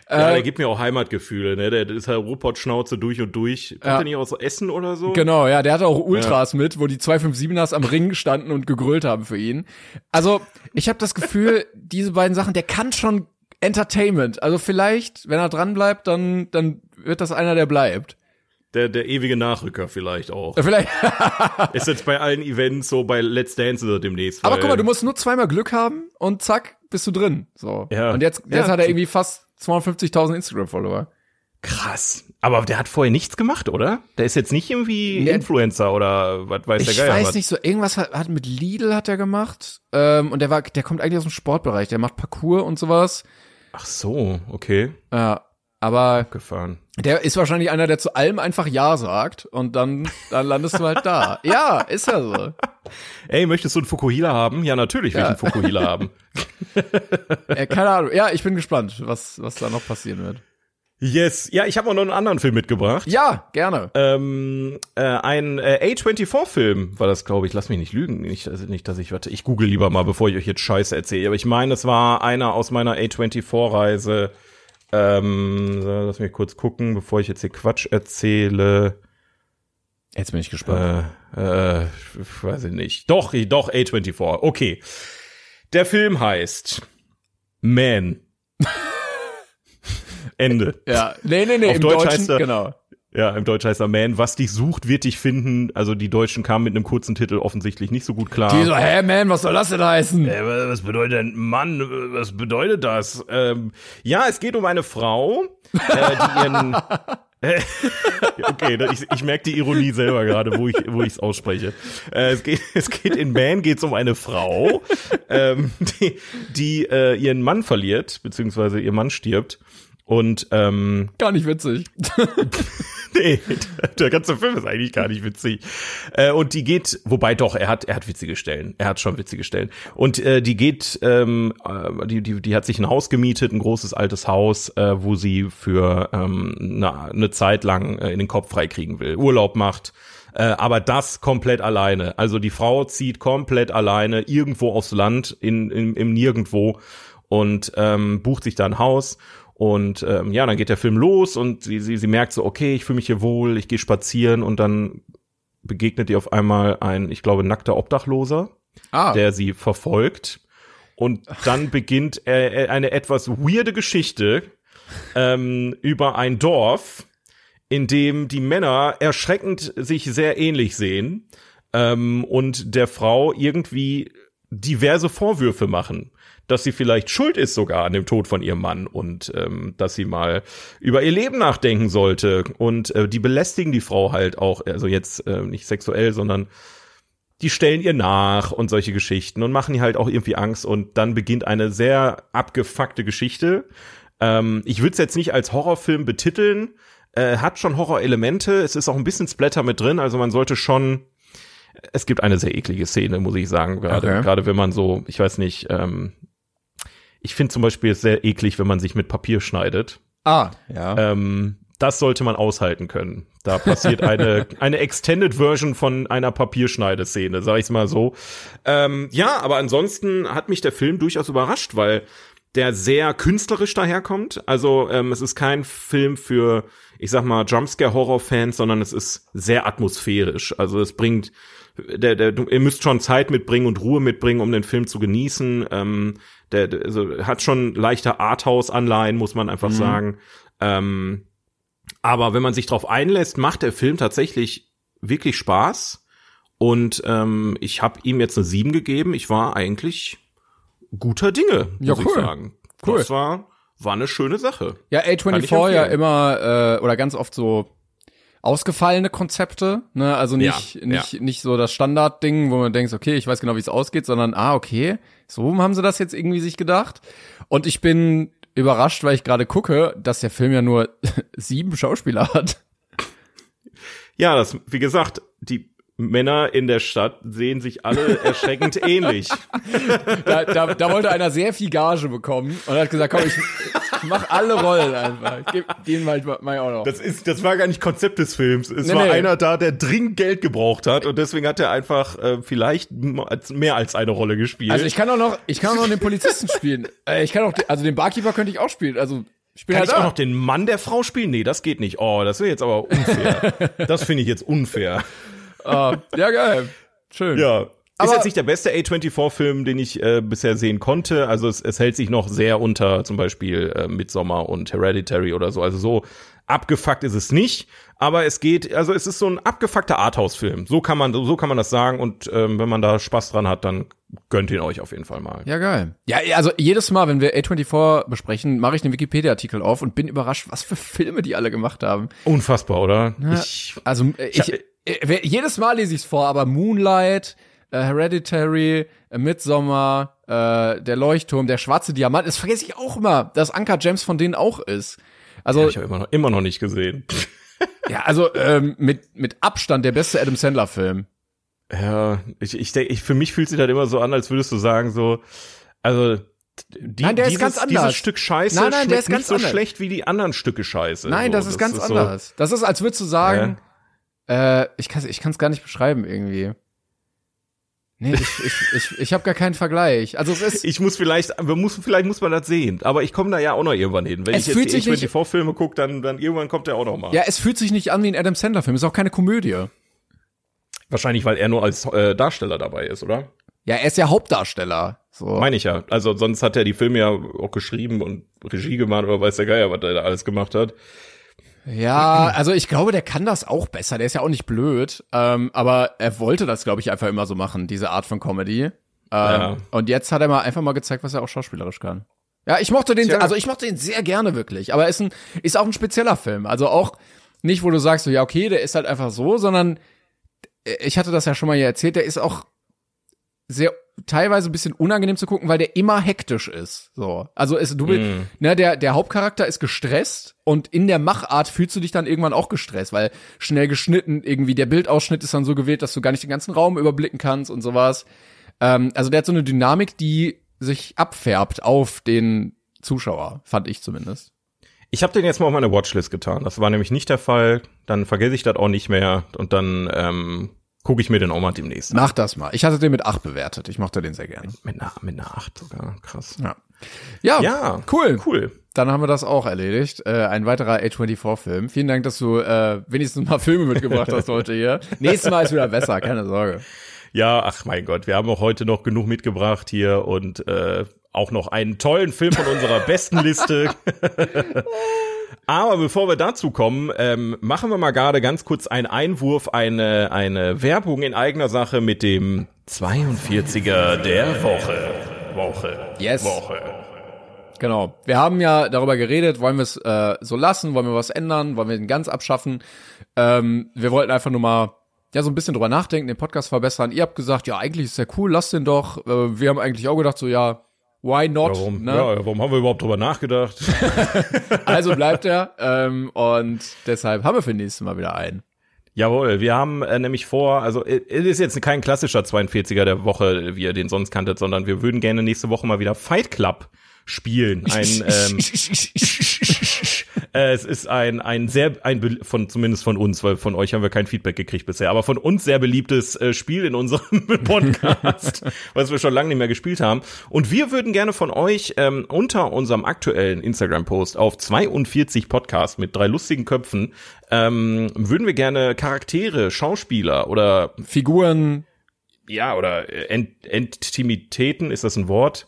Ja, Äh, der gibt mir auch Heimatgefühle, ne? Der, der ist halt Ruhrpott-Schnauze durch und durch. Kommt Ja. der nicht aus Essen oder so? Genau, ja, der hatte auch Ultras mit, wo die 257ers am Ring standen und gegrölt haben für ihn. Also, ich habe das Gefühl, diese beiden Sachen, der kann schon Entertainment. Also vielleicht, wenn er dran bleibt, dann dann wird das einer, der bleibt. Der, der ewige Nachrücker vielleicht auch. Äh, Vielleicht. ist jetzt bei allen Events so, bei Let's Dance ist er demnächst. Aber guck mal, du musst nur zweimal Glück haben und zack, bist du drin. So. Ja. Und jetzt, Ja. jetzt hat er irgendwie fast 250.000 Instagram-Follower. Krass. Aber der hat vorher nichts gemacht, oder? Der ist jetzt nicht irgendwie Nee. Influencer oder was weiß der Ich Geier weiß was. nicht, so irgendwas hat, hat mit Lidl hat er gemacht. Ähm, und der war, der kommt eigentlich aus dem Sportbereich. Der macht Parkour und sowas. Ach so, okay. Ja. Aber Gefahren. Der ist wahrscheinlich einer, der zu allem einfach Ja sagt und dann, dann landest du halt da. Ja, ist ja so. Ey, möchtest du einen Fukuhila haben? Ja, natürlich will Ja. ich einen Fukuhila haben. Äh, keine Ahnung. Ja, ich bin gespannt, was, was da noch passieren wird. Yes. Ja, ich habe auch noch einen anderen Film mitgebracht. Ja, gerne. Ähm, äh, ein äh, A24-Film war das, glaube ich. Lass mich nicht lügen. Nicht, also nicht, dass ich, warte, ich google lieber mal, bevor ich euch jetzt Scheiße erzähle. Aber ich meine, es war einer aus meiner A24-Reise. Ähm, so, lass mich kurz gucken, bevor ich jetzt hier Quatsch erzähle. Jetzt bin ich gespannt. Äh, äh, ich weiß ich nicht. Doch, doch, A24. Okay. Der Film heißt Man. Ende. ja, nee, nee, nee, auf im Deutsch Deutschen, heißt er- genau. Ja, im Deutsch heißt er Man. Was dich sucht, wird dich finden. Also die Deutschen kamen mit einem kurzen Titel offensichtlich nicht so gut klar. Die so, hä, man, was soll das denn heißen? Äh, was bedeutet denn Mann? Was bedeutet das? Ähm, ja, es geht um eine Frau, äh, die ihren. Äh, okay, ich, ich merke die Ironie selber gerade, wo ich wo ich es ausspreche. Äh, es geht es geht in Man geht's um eine Frau, ähm, die die äh, ihren Mann verliert beziehungsweise ihr Mann stirbt und ähm, Gar nicht witzig. nee, der ganze Film ist eigentlich gar nicht witzig. Äh, und die geht, wobei doch, er hat, er hat witzige Stellen. Er hat schon witzige Stellen. Und äh, die geht, ähm, äh, die, die, die hat sich ein Haus gemietet, ein großes altes Haus, äh, wo sie für ähm, eine, eine Zeit lang äh, in den Kopf freikriegen will, Urlaub macht. Äh, aber das komplett alleine. Also die Frau zieht komplett alleine irgendwo aufs Land, in, in, im Nirgendwo und ähm, bucht sich da ein Haus. Und ähm, ja, dann geht der Film los und sie, sie, sie merkt so, okay, ich fühle mich hier wohl, ich gehe spazieren und dann begegnet ihr auf einmal ein, ich glaube, nackter Obdachloser, Ah, der sie verfolgt. Und dann beginnt äh, eine etwas weirde Geschichte ähm, über ein Dorf, in dem die Männer erschreckend sich sehr ähnlich sehen ähm, und der Frau irgendwie diverse Vorwürfe machen, dass sie vielleicht schuld ist sogar an dem Tod von ihrem Mann und ähm, dass sie mal über ihr Leben nachdenken sollte. Und äh, die belästigen die Frau halt auch, also jetzt äh, nicht sexuell, sondern die stellen ihr nach und solche Geschichten und machen ihr halt auch irgendwie Angst. Und dann beginnt eine sehr abgefuckte Geschichte. Ähm, ich würde es jetzt nicht als Horrorfilm betiteln, äh, hat schon Horrorelemente, es ist auch ein bisschen Splatter mit drin, also man sollte schon es gibt eine sehr eklige Szene, muss ich sagen, gerade Okay. gerade wenn man so, ich weiß nicht, ähm, ich finde zum Beispiel es sehr eklig, wenn man sich mit Papier schneidet. ah, ja. Ähm, das sollte man aushalten können. Da passiert eine, eine Extended Version von einer Papierschneideszene, sag ich's mal so. Ähm, ja, aber ansonsten hat mich der Film durchaus überrascht, weil der sehr künstlerisch daherkommt. Also ähm, es ist kein Film für, ich sag mal, Jumpscare-Horror-Fans, sondern es ist sehr atmosphärisch. Also es bringt, der, der, ihr müsst schon Zeit mitbringen und Ruhe mitbringen, um den Film zu genießen. Ähm, der, der also hat schon leichte Arthouse-Anleihen, muss man einfach sagen. Ähm, aber wenn man sich drauf einlässt, macht der Film tatsächlich wirklich Spaß. Und ähm, ich habe ihm jetzt eine 7 gegeben. Ich war eigentlich guter Dinge, muss Ja, ich cool. sagen. Cool. Das war, war eine schöne Sache. Ja, Kann ich A24 ja immer äh, oder ganz oft so ausgefallene Konzepte, ne? Also nicht Ja, nicht nicht so das Standardding, wo man denkt, okay, ich weiß genau, wie es ausgeht, sondern ah, okay, so haben sie das jetzt irgendwie sich gedacht. Und ich bin überrascht, weil ich gerade gucke, dass der Film ja nur sieben Schauspieler hat. Ja, das, wie gesagt, die Männer in der Stadt sehen sich alle erschreckend ähnlich. Da, da, da wollte einer sehr viel Gage bekommen und hat gesagt, komm, ich, ich mach alle Rollen einfach. Ich geb den mal, mach ich auch noch. Das ist, das war gar nicht Konzept des Films. Es Nee, war nee. einer da, der dringend Geld gebraucht hat und deswegen hat er einfach äh, vielleicht mehr als eine Rolle gespielt. Also ich kann auch noch, ich kann auch noch den Polizisten spielen. Äh, ich kann auch, den- also den Barkeeper könnte ich auch spielen. Also ich bin kann halt ich auch da. noch den Mann der Frau spielen? Nee, das geht nicht. Oh, das wäre jetzt aber unfair. das finde ich jetzt unfair. Ah, ja geil, schön. Ja. Ist Aber- jetzt nicht der beste A24-Film, den ich äh, bisher sehen konnte. Also es, es hält sich noch sehr unter zum Beispiel äh, Midsommar und Hereditary oder so. Also so abgefuckt ist es nicht. Aber es geht, also es ist so ein abgefuckter Arthouse-Film. So kann man, so kann man das sagen. Und ähm, wenn man da Spaß dran hat, dann gönnt ihn euch auf jeden Fall mal. Ja, geil. Ja, also jedes Mal, wenn wir A24 besprechen, mache ich den Wikipedia-Artikel auf und bin überrascht, was für Filme die alle gemacht haben. Unfassbar, oder? Ich, Also äh, ich, äh, jedes Mal lese ich es vor, aber Moonlight, äh, Hereditary, äh, Midsommar, äh, der Leuchtturm, der schwarze Diamant, das vergesse ich auch immer, dass Anka James von denen auch ist. Also hab ich habe immer noch, immer noch nicht gesehen. ja, also ähm, mit mit Abstand der beste Adam Sandler Film. Ja, ich, ich denke, ich, für mich fühlt sich das immer so an, als würdest du sagen, so, also, die, Nein, der ist dieses, ganz anders. dieses Stück Scheiße Nein, nein, der ist ganz nicht so anders. schlecht wie die anderen Stücke Scheiße. Nein, so, das ist ganz so- anders. Das ist, als würdest du sagen, äh, ich kann ich kann's gar nicht beschreiben irgendwie. Nee, ich, ich, ich, ich habe gar keinen Vergleich. Also es ist, ich muss vielleicht, wir muss, vielleicht muss man das sehen, aber ich komme da ja auch noch irgendwann hin. Wenn Es ich jetzt die nicht- A24-Filme gucke, dann, dann irgendwann kommt der auch noch mal. ja, es fühlt sich nicht an wie ein Adam Sandler Film. Ist auch keine Komödie. Wahrscheinlich, weil er nur als äh, Darsteller dabei ist, oder? Ja, er ist ja Hauptdarsteller. So. Meine ich ja. Also sonst hat er die Filme ja auch geschrieben und Regie gemacht oder weiß der Geier, was er da alles gemacht hat. Ja, also ich glaube, der kann das auch besser. Der ist ja auch nicht blöd. Ähm, aber er wollte das, glaube ich, einfach immer so machen, diese Art von Comedy. Ähm, Ja. Und jetzt hat er mal einfach mal gezeigt, was er auch schauspielerisch kann. Ja, ich mochte den, Tja. also ich mochte den sehr gerne wirklich. Aber ist ein, ist auch ein spezieller Film. Also auch nicht, wo du sagst, so, ja, okay, der ist halt einfach so, sondern äh, ich hatte das ja schon mal hier erzählt, der ist auch sehr teilweise ein bisschen unangenehm zu gucken, weil der immer hektisch ist. So, also es, du willst, ne, der der Hauptcharakter ist gestresst und in der Machart fühlst du dich dann irgendwann auch gestresst, weil schnell geschnitten irgendwie der Bildausschnitt ist dann so gewählt, dass du gar nicht den ganzen Raum überblicken kannst und sowas. Ähm, also der hat so eine Dynamik, die sich abfärbt auf den Zuschauer, fand ich zumindest. Ich habe den jetzt mal auf meine Watchlist getan. Das war nämlich nicht der Fall. Dann vergesse ich das auch nicht mehr und dann ähm, gucke ich mir den auch mal demnächst an. Mach das mal. Ich hatte den mit acht bewertet. Ich mochte den sehr gerne. Mit einer, mit einer 8 sogar. Krass. Ja. Ja, Ja, cool. Cool. Dann haben wir das auch erledigt. Äh, ein weiterer A24-Film. Vielen Dank, dass du äh, wenigstens mal Filme mitgebracht hast heute hier. Nächstes Mal ist wieder besser, keine Sorge. Ja, ach mein Gott, wir haben auch heute noch genug mitgebracht hier und äh, auch noch einen tollen Film von unserer besten Liste. Aber bevor wir dazu kommen, ähm, machen wir mal gerade ganz kurz einen Einwurf, eine, eine Werbung in eigener Sache mit dem 42er der Woche. Woche. Yes. Woche. Genau. Wir haben ja darüber geredet, wollen wir es äh, so lassen, wollen wir was ändern, wollen wir ihn ganz abschaffen. Ähm, wir wollten einfach nur mal ja so ein bisschen drüber nachdenken, den Podcast verbessern. Ihr habt gesagt, ja, eigentlich ist der cool, lasst den doch. Äh, wir haben eigentlich auch gedacht, so ja, why not? Warum, ne? ja, warum haben wir überhaupt drüber nachgedacht? Also bleibt er. ähm, und deshalb haben wir für nächstes Mal wieder einen. Jawohl, wir haben äh, nämlich vor, also es ist jetzt kein klassischer 42er der Woche, wie ihr den sonst kanntet, sondern wir würden gerne nächste Woche mal wieder Fight Club spielen. Ein, ähm, äh, es ist ein, ein sehr, ein, von, zumindest von uns, weil von euch haben wir kein Feedback gekriegt bisher, aber von uns sehr beliebtes äh, Spiel in unserem Podcast, was wir schon lange nicht mehr gespielt haben. Und wir würden gerne von euch ähm, unter unserem aktuellen Instagram-Post auf 42 Podcast mit drei lustigen Köpfen, ähm, würden wir gerne Charaktere, Schauspieler oder Figuren, ja, oder äh, Ent Intimitäten, ist das ein Wort?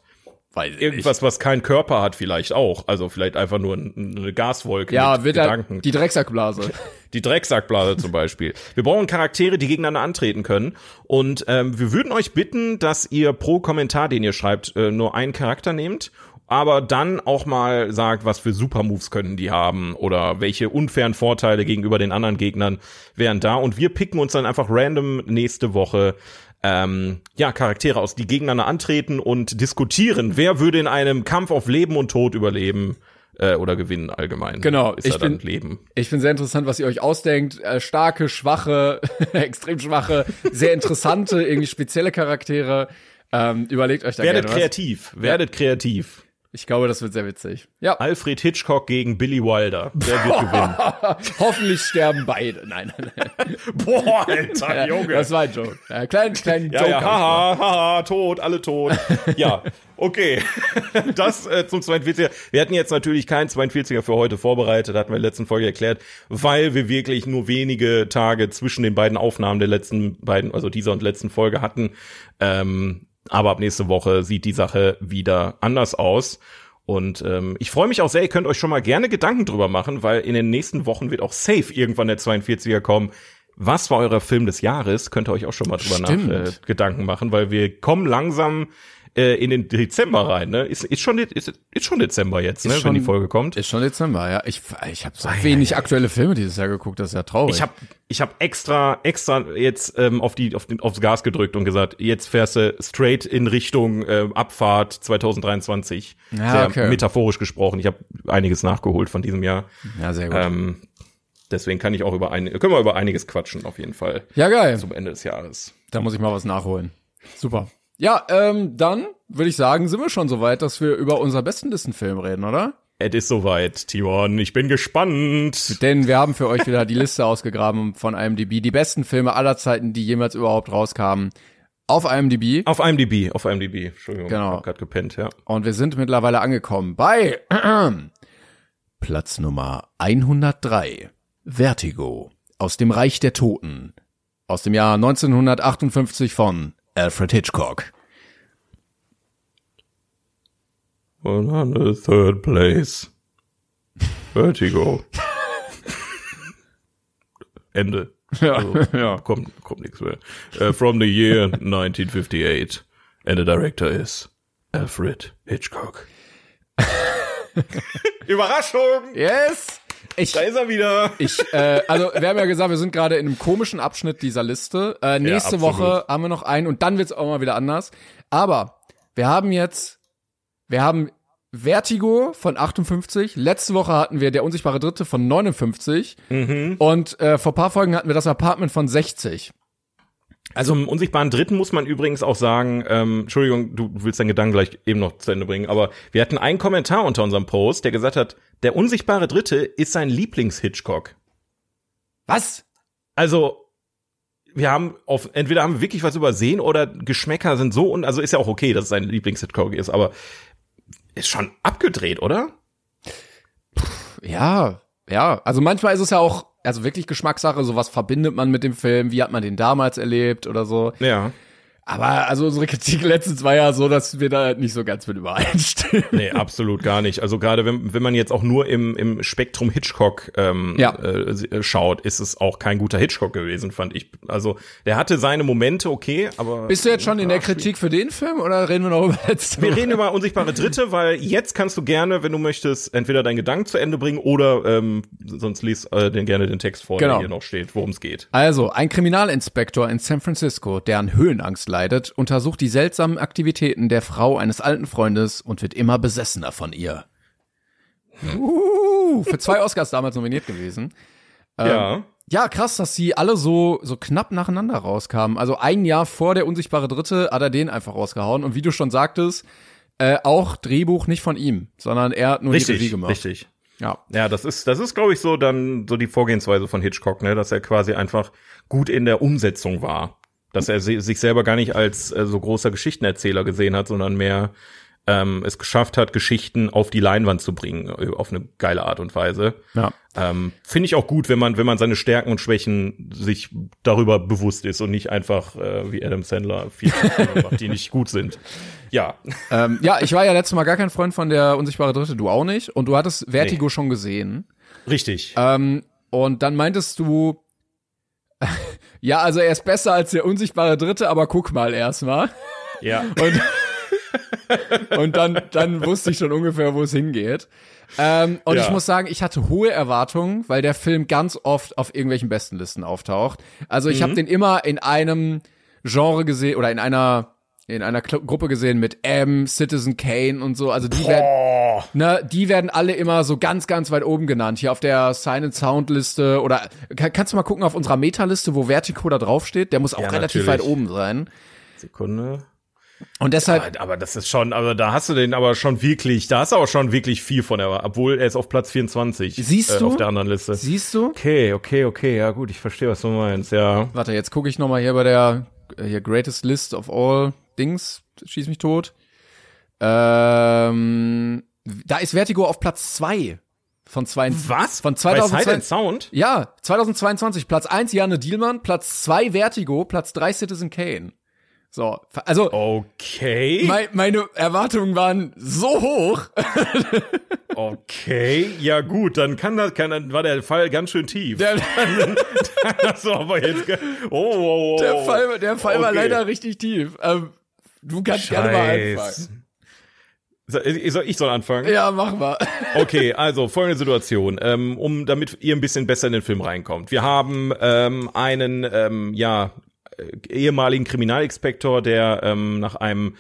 Weiß ich Irgendwas, was keinen Körper hat, vielleicht auch. Also vielleicht einfach nur ein, eine Gaswolke Ja, mit wird Gedanken. er die Drecksackblase. Die Drecksackblase zum Beispiel. Wir brauchen Charaktere, die gegeneinander antreten können. Und ähm, wir würden euch bitten, dass ihr pro Kommentar, den ihr schreibt, äh, nur einen Charakter nehmt. Aber dann auch mal sagt, was für Supermoves können die haben oder welche unfairen Vorteile gegenüber den anderen Gegnern wären da. Und wir picken uns dann einfach random nächste Woche ähm, ja, Charaktere aus, die gegeneinander antreten und diskutieren, wer würde in einem Kampf auf Leben und Tod überleben. äh, oder gewinnen allgemein. Genau, Ist ich dann bin- Leben. Ich finde sehr interessant, was ihr euch ausdenkt. Äh, starke, schwache, extrem schwache, sehr interessante, irgendwie spezielle Charaktere. Ähm, überlegt euch da Werdet gerne was. kreativ, werdet kreativ. Ich glaube, das wird sehr witzig. Ja, Alfred Hitchcock gegen Billy Wilder. Wer wird gewinnen? hoffentlich sterben beide. Nein, nein, nein. Boah, Alter, Junge. Das war ein Joke. Ja, kleinen, kleinen Ja, Joke. ja, haha, haha, tot, alle tot. Ja, okay. Das äh, zum 42er. Wir hatten jetzt natürlich keinen 42er für heute vorbereitet, hatten wir in der letzten Folge erklärt, weil wir wirklich nur wenige Tage zwischen den beiden Aufnahmen der letzten beiden, also dieser und letzten Folge hatten. Ähm, aber ab nächste Woche sieht die Sache wieder anders aus. Und ähm, ich freue mich auch sehr, ihr könnt euch schon mal gerne Gedanken drüber machen, weil in den nächsten Wochen wird auch safe irgendwann der 42er kommen. Was war euer Film des Jahres? Könnt ihr euch auch schon mal drüber Stimmt. nach, äh, Gedanken machen, weil wir kommen langsam äh, in den Dezember rein. Ne? Ist, ist, schon, ist, ist schon Dezember jetzt, ne, schon- wenn die Folge kommt. Ist schon Dezember, ja. Ich, ich habe so wenig aktuelle Filme dieses Jahr geguckt, das ist ja traurig. Ich habe ich hab extra extra jetzt ähm, auf die auf den, aufs Gas gedrückt und gesagt, jetzt fährst du straight in Richtung äh, Abfahrt 2023. Ja, Sehr okay. metaphorisch gesprochen. Ich habe einiges nachgeholt von diesem Jahr. ja, sehr gut. Ähm, deswegen kann ich auch über ein, können wir über einiges quatschen auf jeden Fall ja, geil. zum Ende des Jahres. Da muss ich mal was nachholen. Super. Ja, ähm, dann würde ich sagen, sind wir schon so weit, dass wir über unser besten Listenfilm reden, oder? Es ist soweit, Timon. Ich bin gespannt. Denn wir haben für euch wieder die Liste ausgegraben von IMDb. Die besten Filme aller Zeiten, die jemals überhaupt rauskamen. Auf IMDb. Auf IMDb, auf IMDb. Entschuldigung, Genau. ich hab grad gepennt, ja. Und wir sind mittlerweile angekommen bei Platz Nummer 103. Vertigo. Aus dem Reich der Toten. Aus dem Jahr 1958 von Alfred Hitchcock. Und on the third place. Vertigo. Ende. Ja, Also, ja. Kommt, kommt nichts mehr. Uh, from the year 1958. And the director is Alfred Hitchcock. Überraschung! Yes! Ich, Da ist er wieder. ich, äh, also wir haben ja gesagt, wir sind gerade in einem komischen Abschnitt dieser Liste. Äh, nächste absolut. Woche haben wir noch einen und dann wird's auch mal wieder anders. Aber wir haben jetzt, wir haben Vertigo von 58. Letzte Woche hatten wir der unsichtbare Dritte von 59. Mhm. Und äh, vor paar Folgen hatten wir das Apartment von 60. Also im unsichtbaren Dritten muss man übrigens auch sagen, ähm, Entschuldigung, du willst deinen Gedanken gleich eben noch zu Ende bringen, aber wir hatten einen Kommentar unter unserem Post, der gesagt hat, der unsichtbare Dritte ist sein Lieblings-Hitchcock. Was? Also, wir haben auf, entweder haben wir wirklich was übersehen oder Geschmäcker sind so und, also ist ja auch okay, dass es sein Lieblings-Hitchcock ist, aber ist schon abgedreht, oder? Ja, ja. Also manchmal ist es ja auch, also wirklich Geschmackssache, so was verbindet man mit dem Film, wie hat man den damals erlebt oder so. Ja. Aber also unsere Kritik letztens war ja so, dass wir da nicht so ganz mit übereinstimmen. Nee, absolut gar nicht. Also gerade wenn, wenn man jetzt auch nur im, im Spektrum Hitchcock ähm, Ja. äh, schaut, ist es auch kein guter Hitchcock gewesen, fand ich. Also der hatte seine Momente, okay, aber Bist du jetzt schon in der Kritik für den Film oder reden wir noch über letzte wir reden über unsichtbare Dritte, weil jetzt kannst du gerne, wenn du möchtest, entweder deinen Gedanken zu Ende bringen oder ähm, sonst lies äh, den gerne den Text vor, Genau. der hier noch steht, worum es geht. Also, ein Kriminalinspektor in San Francisco, der an Höhenangst leidet, untersucht die seltsamen Aktivitäten der Frau eines alten Freundes und wird immer besessener von ihr. Uh, für zwei Oscars damals nominiert gewesen. ja. Ja, krass, dass sie alle so, so knapp nacheinander rauskamen. Also ein Jahr vor der unsichtbare Dritte hat er den einfach rausgehauen. Und wie du schon sagtest, äh, auch Drehbuch nicht von ihm, sondern er hat nur die Regie Richtig, gemacht. richtig. Ja. Ja, das ist, das ist, glaube ich, so dann so die Vorgehensweise von Hitchcock, ne, dass er quasi einfach gut in der Umsetzung war. Dass er si- sich selber gar nicht als äh, so großer Geschichtenerzähler gesehen hat, sondern mehr ähm, es geschafft hat, Geschichten auf die Leinwand zu bringen, äh, auf eine geile Art und Weise. Ja. Ähm, Finde ich auch gut, wenn man, wenn man seine Stärken und Schwächen sich darüber bewusst ist und nicht einfach äh, wie Adam Sandler viel macht, die nicht gut sind. Ja. Ähm, ja, ich war ja letztes Mal gar kein Freund von der unsichtbare Dritte, du auch nicht. Und du hattest Vertigo Nee. schon gesehen. Richtig. Ähm, und dann meintest du, ja, also er ist besser als der unsichtbare Dritte, aber guck mal erstmal. ja. Und, und dann, dann wusste ich schon ungefähr, wo es hingeht. Ähm, und Ja. ich muss sagen, ich hatte hohe Erwartungen, weil der Film ganz oft auf irgendwelchen Bestenlisten auftaucht. Also ich habe den immer in einem Genre gesehen oder in einer in einer Kl Gruppe gesehen mit M, Citizen Kane und so. Also die werden, ne, die werden alle immer so ganz, ganz weit oben genannt. Hier auf der Sign and Sound Liste oder kann, kannst du mal gucken auf unserer Meta-Liste, wo Vertigo da draufsteht? Der muss auch Ja, relativ natürlich. weit oben sein. Sekunde. Und deshalb, Aber das ist schon, aber da hast du den aber schon wirklich, da hast du auch schon wirklich viel von der, obwohl er ist auf Platz 24. Siehst äh, du? Auf der anderen Liste. siehst du? Okay, okay, okay, ja gut, ich verstehe, was du meinst, ja. Warte, jetzt gucke ich noch mal hier bei der äh, hier Greatest List of All Dings. Schieß mich tot. Ähm, da ist Vertigo auf Platz zwei von zwei. Was? Von Bei Sight 2002 and Sound? Ja, 2022. Platz eins Janne Dielmann, Platz zwei Vertigo, Platz drei Citizen Kane. So, also Okay. mei- meine Erwartungen waren so hoch. Okay, ja gut, dann kann das, kann, dann war der Fall ganz schön tief. Der, das war aber jetzt, oh, oh, oh. der Fall, der Fall war Okay. leider richtig tief. Ähm, du kannst gerne mal Scheiß. anfangen. Ich soll, ich soll anfangen? Ja, mach mal. Okay, also folgende Situation, ähm, um damit ihr ein bisschen besser in den Film reinkommt. Wir haben ähm, einen ähm, ja äh, ehemaligen Kriminalinspektor, der ähm, nach einem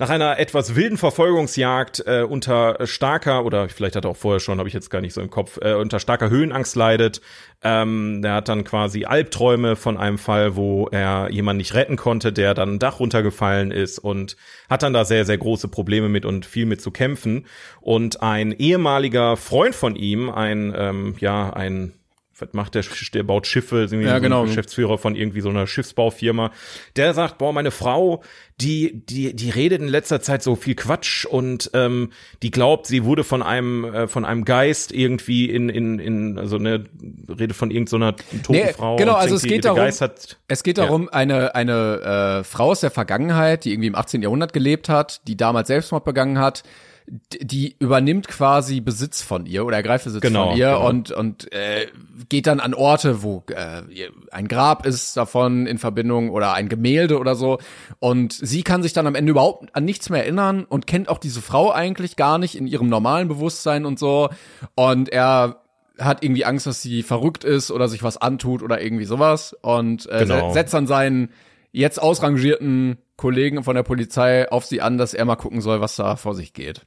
nach einer etwas wilden Verfolgungsjagd äh, unter starker oder vielleicht hat er auch vorher schon, habe ich jetzt gar nicht so im Kopf, äh, unter starker Höhenangst leidet. Ähm, der hat dann quasi Albträume von einem Fall, wo er jemanden nicht retten konnte, der dann ein Dach runtergefallen ist und hat dann da sehr, sehr große Probleme mit und viel mit zu kämpfen. Und ein ehemaliger Freund von ihm, ein, ähm, ja, ein was macht der, der baut Schiffe, Ja, so genau. Geschäftsführer von irgendwie so einer Schiffsbaufirma, der sagt, boah, meine Frau, die, die, die redet in letzter Zeit so viel Quatsch und ähm, die glaubt, sie wurde von einem, äh, von einem Geist irgendwie in, in, in, also ne, redet von irgendeiner toten Nee, Frau. genau, also es die- geht darum- hat, Es geht darum, eine, eine äh, Frau aus der Vergangenheit, die irgendwie im 18. Jahrhundert gelebt hat, die damals Selbstmord begangen hat, die übernimmt quasi Besitz von ihr oder ergreift Besitz Genau, von ihr genau. und und äh, geht dann an Orte, wo äh, ein Grab ist davon in Verbindung oder ein Gemälde oder so und sie kann sich dann am Ende überhaupt an nichts mehr erinnern und kennt auch diese Frau eigentlich gar nicht in ihrem normalen Bewusstsein und so und er hat irgendwie Angst, dass sie verrückt ist oder sich was antut oder irgendwie sowas und äh, Genau. se- setzt dann seinen jetzt ausrangierten Kollegen von der Polizei auf sie an, dass er mal gucken soll, was da vor sich geht.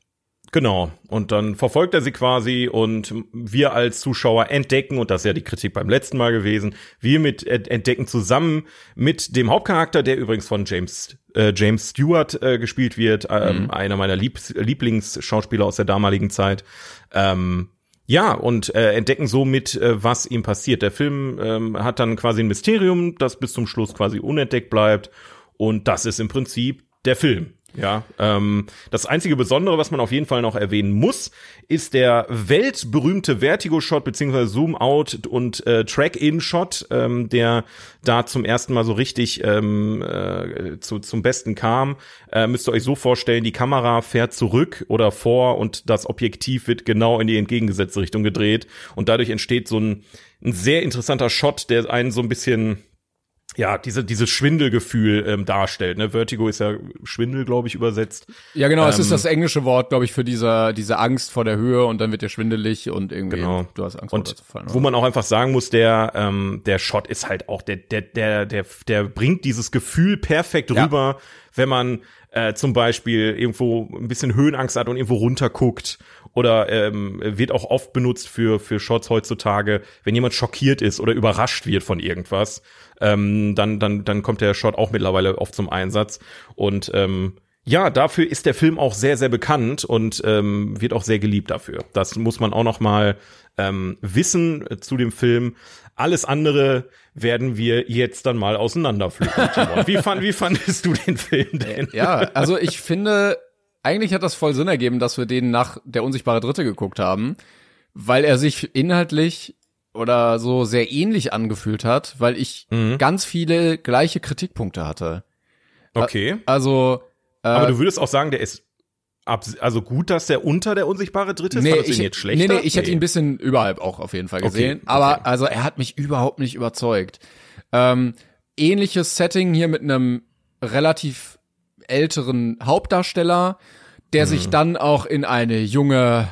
Genau. Und dann verfolgt er sie quasi und wir als Zuschauer entdecken, und das ist ja die Kritik beim letzten Mal gewesen, wir mit ent- entdecken zusammen mit dem Hauptcharakter, der übrigens von James äh, James Stewart äh, gespielt wird, ähm, einer meiner Lieb Lieblingsschauspieler aus der damaligen Zeit. Ähm, ja, und äh, entdecken somit, äh, was ihm passiert. Der Film ähm, hat dann quasi ein Mysterium, das bis zum Schluss quasi unentdeckt bleibt. Und das ist im Prinzip der Film. Ja, ähm, das einzige Besondere, was man auf jeden Fall noch erwähnen muss, ist der weltberühmte Vertigo-Shot beziehungsweise Zoom-Out und äh, Track-In-Shot, ähm, der da zum ersten Mal so richtig ähm, äh, zu, zum Besten kam. Äh, müsst ihr euch so vorstellen, die Kamera fährt zurück oder vor und das Objektiv wird genau in die entgegengesetzte Richtung gedreht und dadurch entsteht so ein, ein sehr interessanter Shot, der einen so ein bisschen ja, diese, dieses Schwindelgefühl ähm, darstellt. Ne? Vertigo ist ja Schwindel, glaube ich, übersetzt. Ja, genau, es Ähm, ist das englische Wort, glaube ich, für diese, diese Angst vor der Höhe und dann wird dir schwindelig und irgendwie Genau. du hast Angst Und runterzufallen. wo man auch einfach sagen muss, der, ähm, der Shot ist halt auch, der, der, der, der, der bringt dieses Gefühl perfekt Ja. rüber, wenn man äh, zum Beispiel irgendwo ein bisschen Höhenangst hat und irgendwo runterguckt. Oder ähm, wird auch oft benutzt für, für Shots heutzutage, wenn jemand schockiert ist oder überrascht wird von irgendwas, ähm, dann, dann, dann kommt der Shot auch mittlerweile oft zum Einsatz. Und ähm, ja, dafür ist der Film auch sehr, sehr bekannt und ähm, wird auch sehr geliebt dafür. Das muss man auch noch mal ähm, wissen äh, zu dem Film. Alles andere werden wir jetzt dann mal auseinanderpflücken. Wie, fand, wie fandest du den Film denn? ja, also ich finde, eigentlich hat das voll Sinn ergeben, dass wir den nach Der unsichtbare Dritte geguckt haben, weil er sich inhaltlich oder so sehr ähnlich angefühlt hat, weil ich Mhm. ganz viele gleiche Kritikpunkte hatte. Okay. Also äh, Aber du würdest auch sagen, der ist also gut, dass der unter der unsichtbare Dritte ist? Nee, ich, ihn jetzt schlechter? nee, nee, ich hätte ihn ein bisschen überhalb auch auf jeden Fall Okay, gesehen. okay. Aber also er hat mich überhaupt nicht überzeugt. Ähm, ähnliches Setting hier mit einem relativ älteren Hauptdarsteller, der Mhm. sich dann auch in eine junge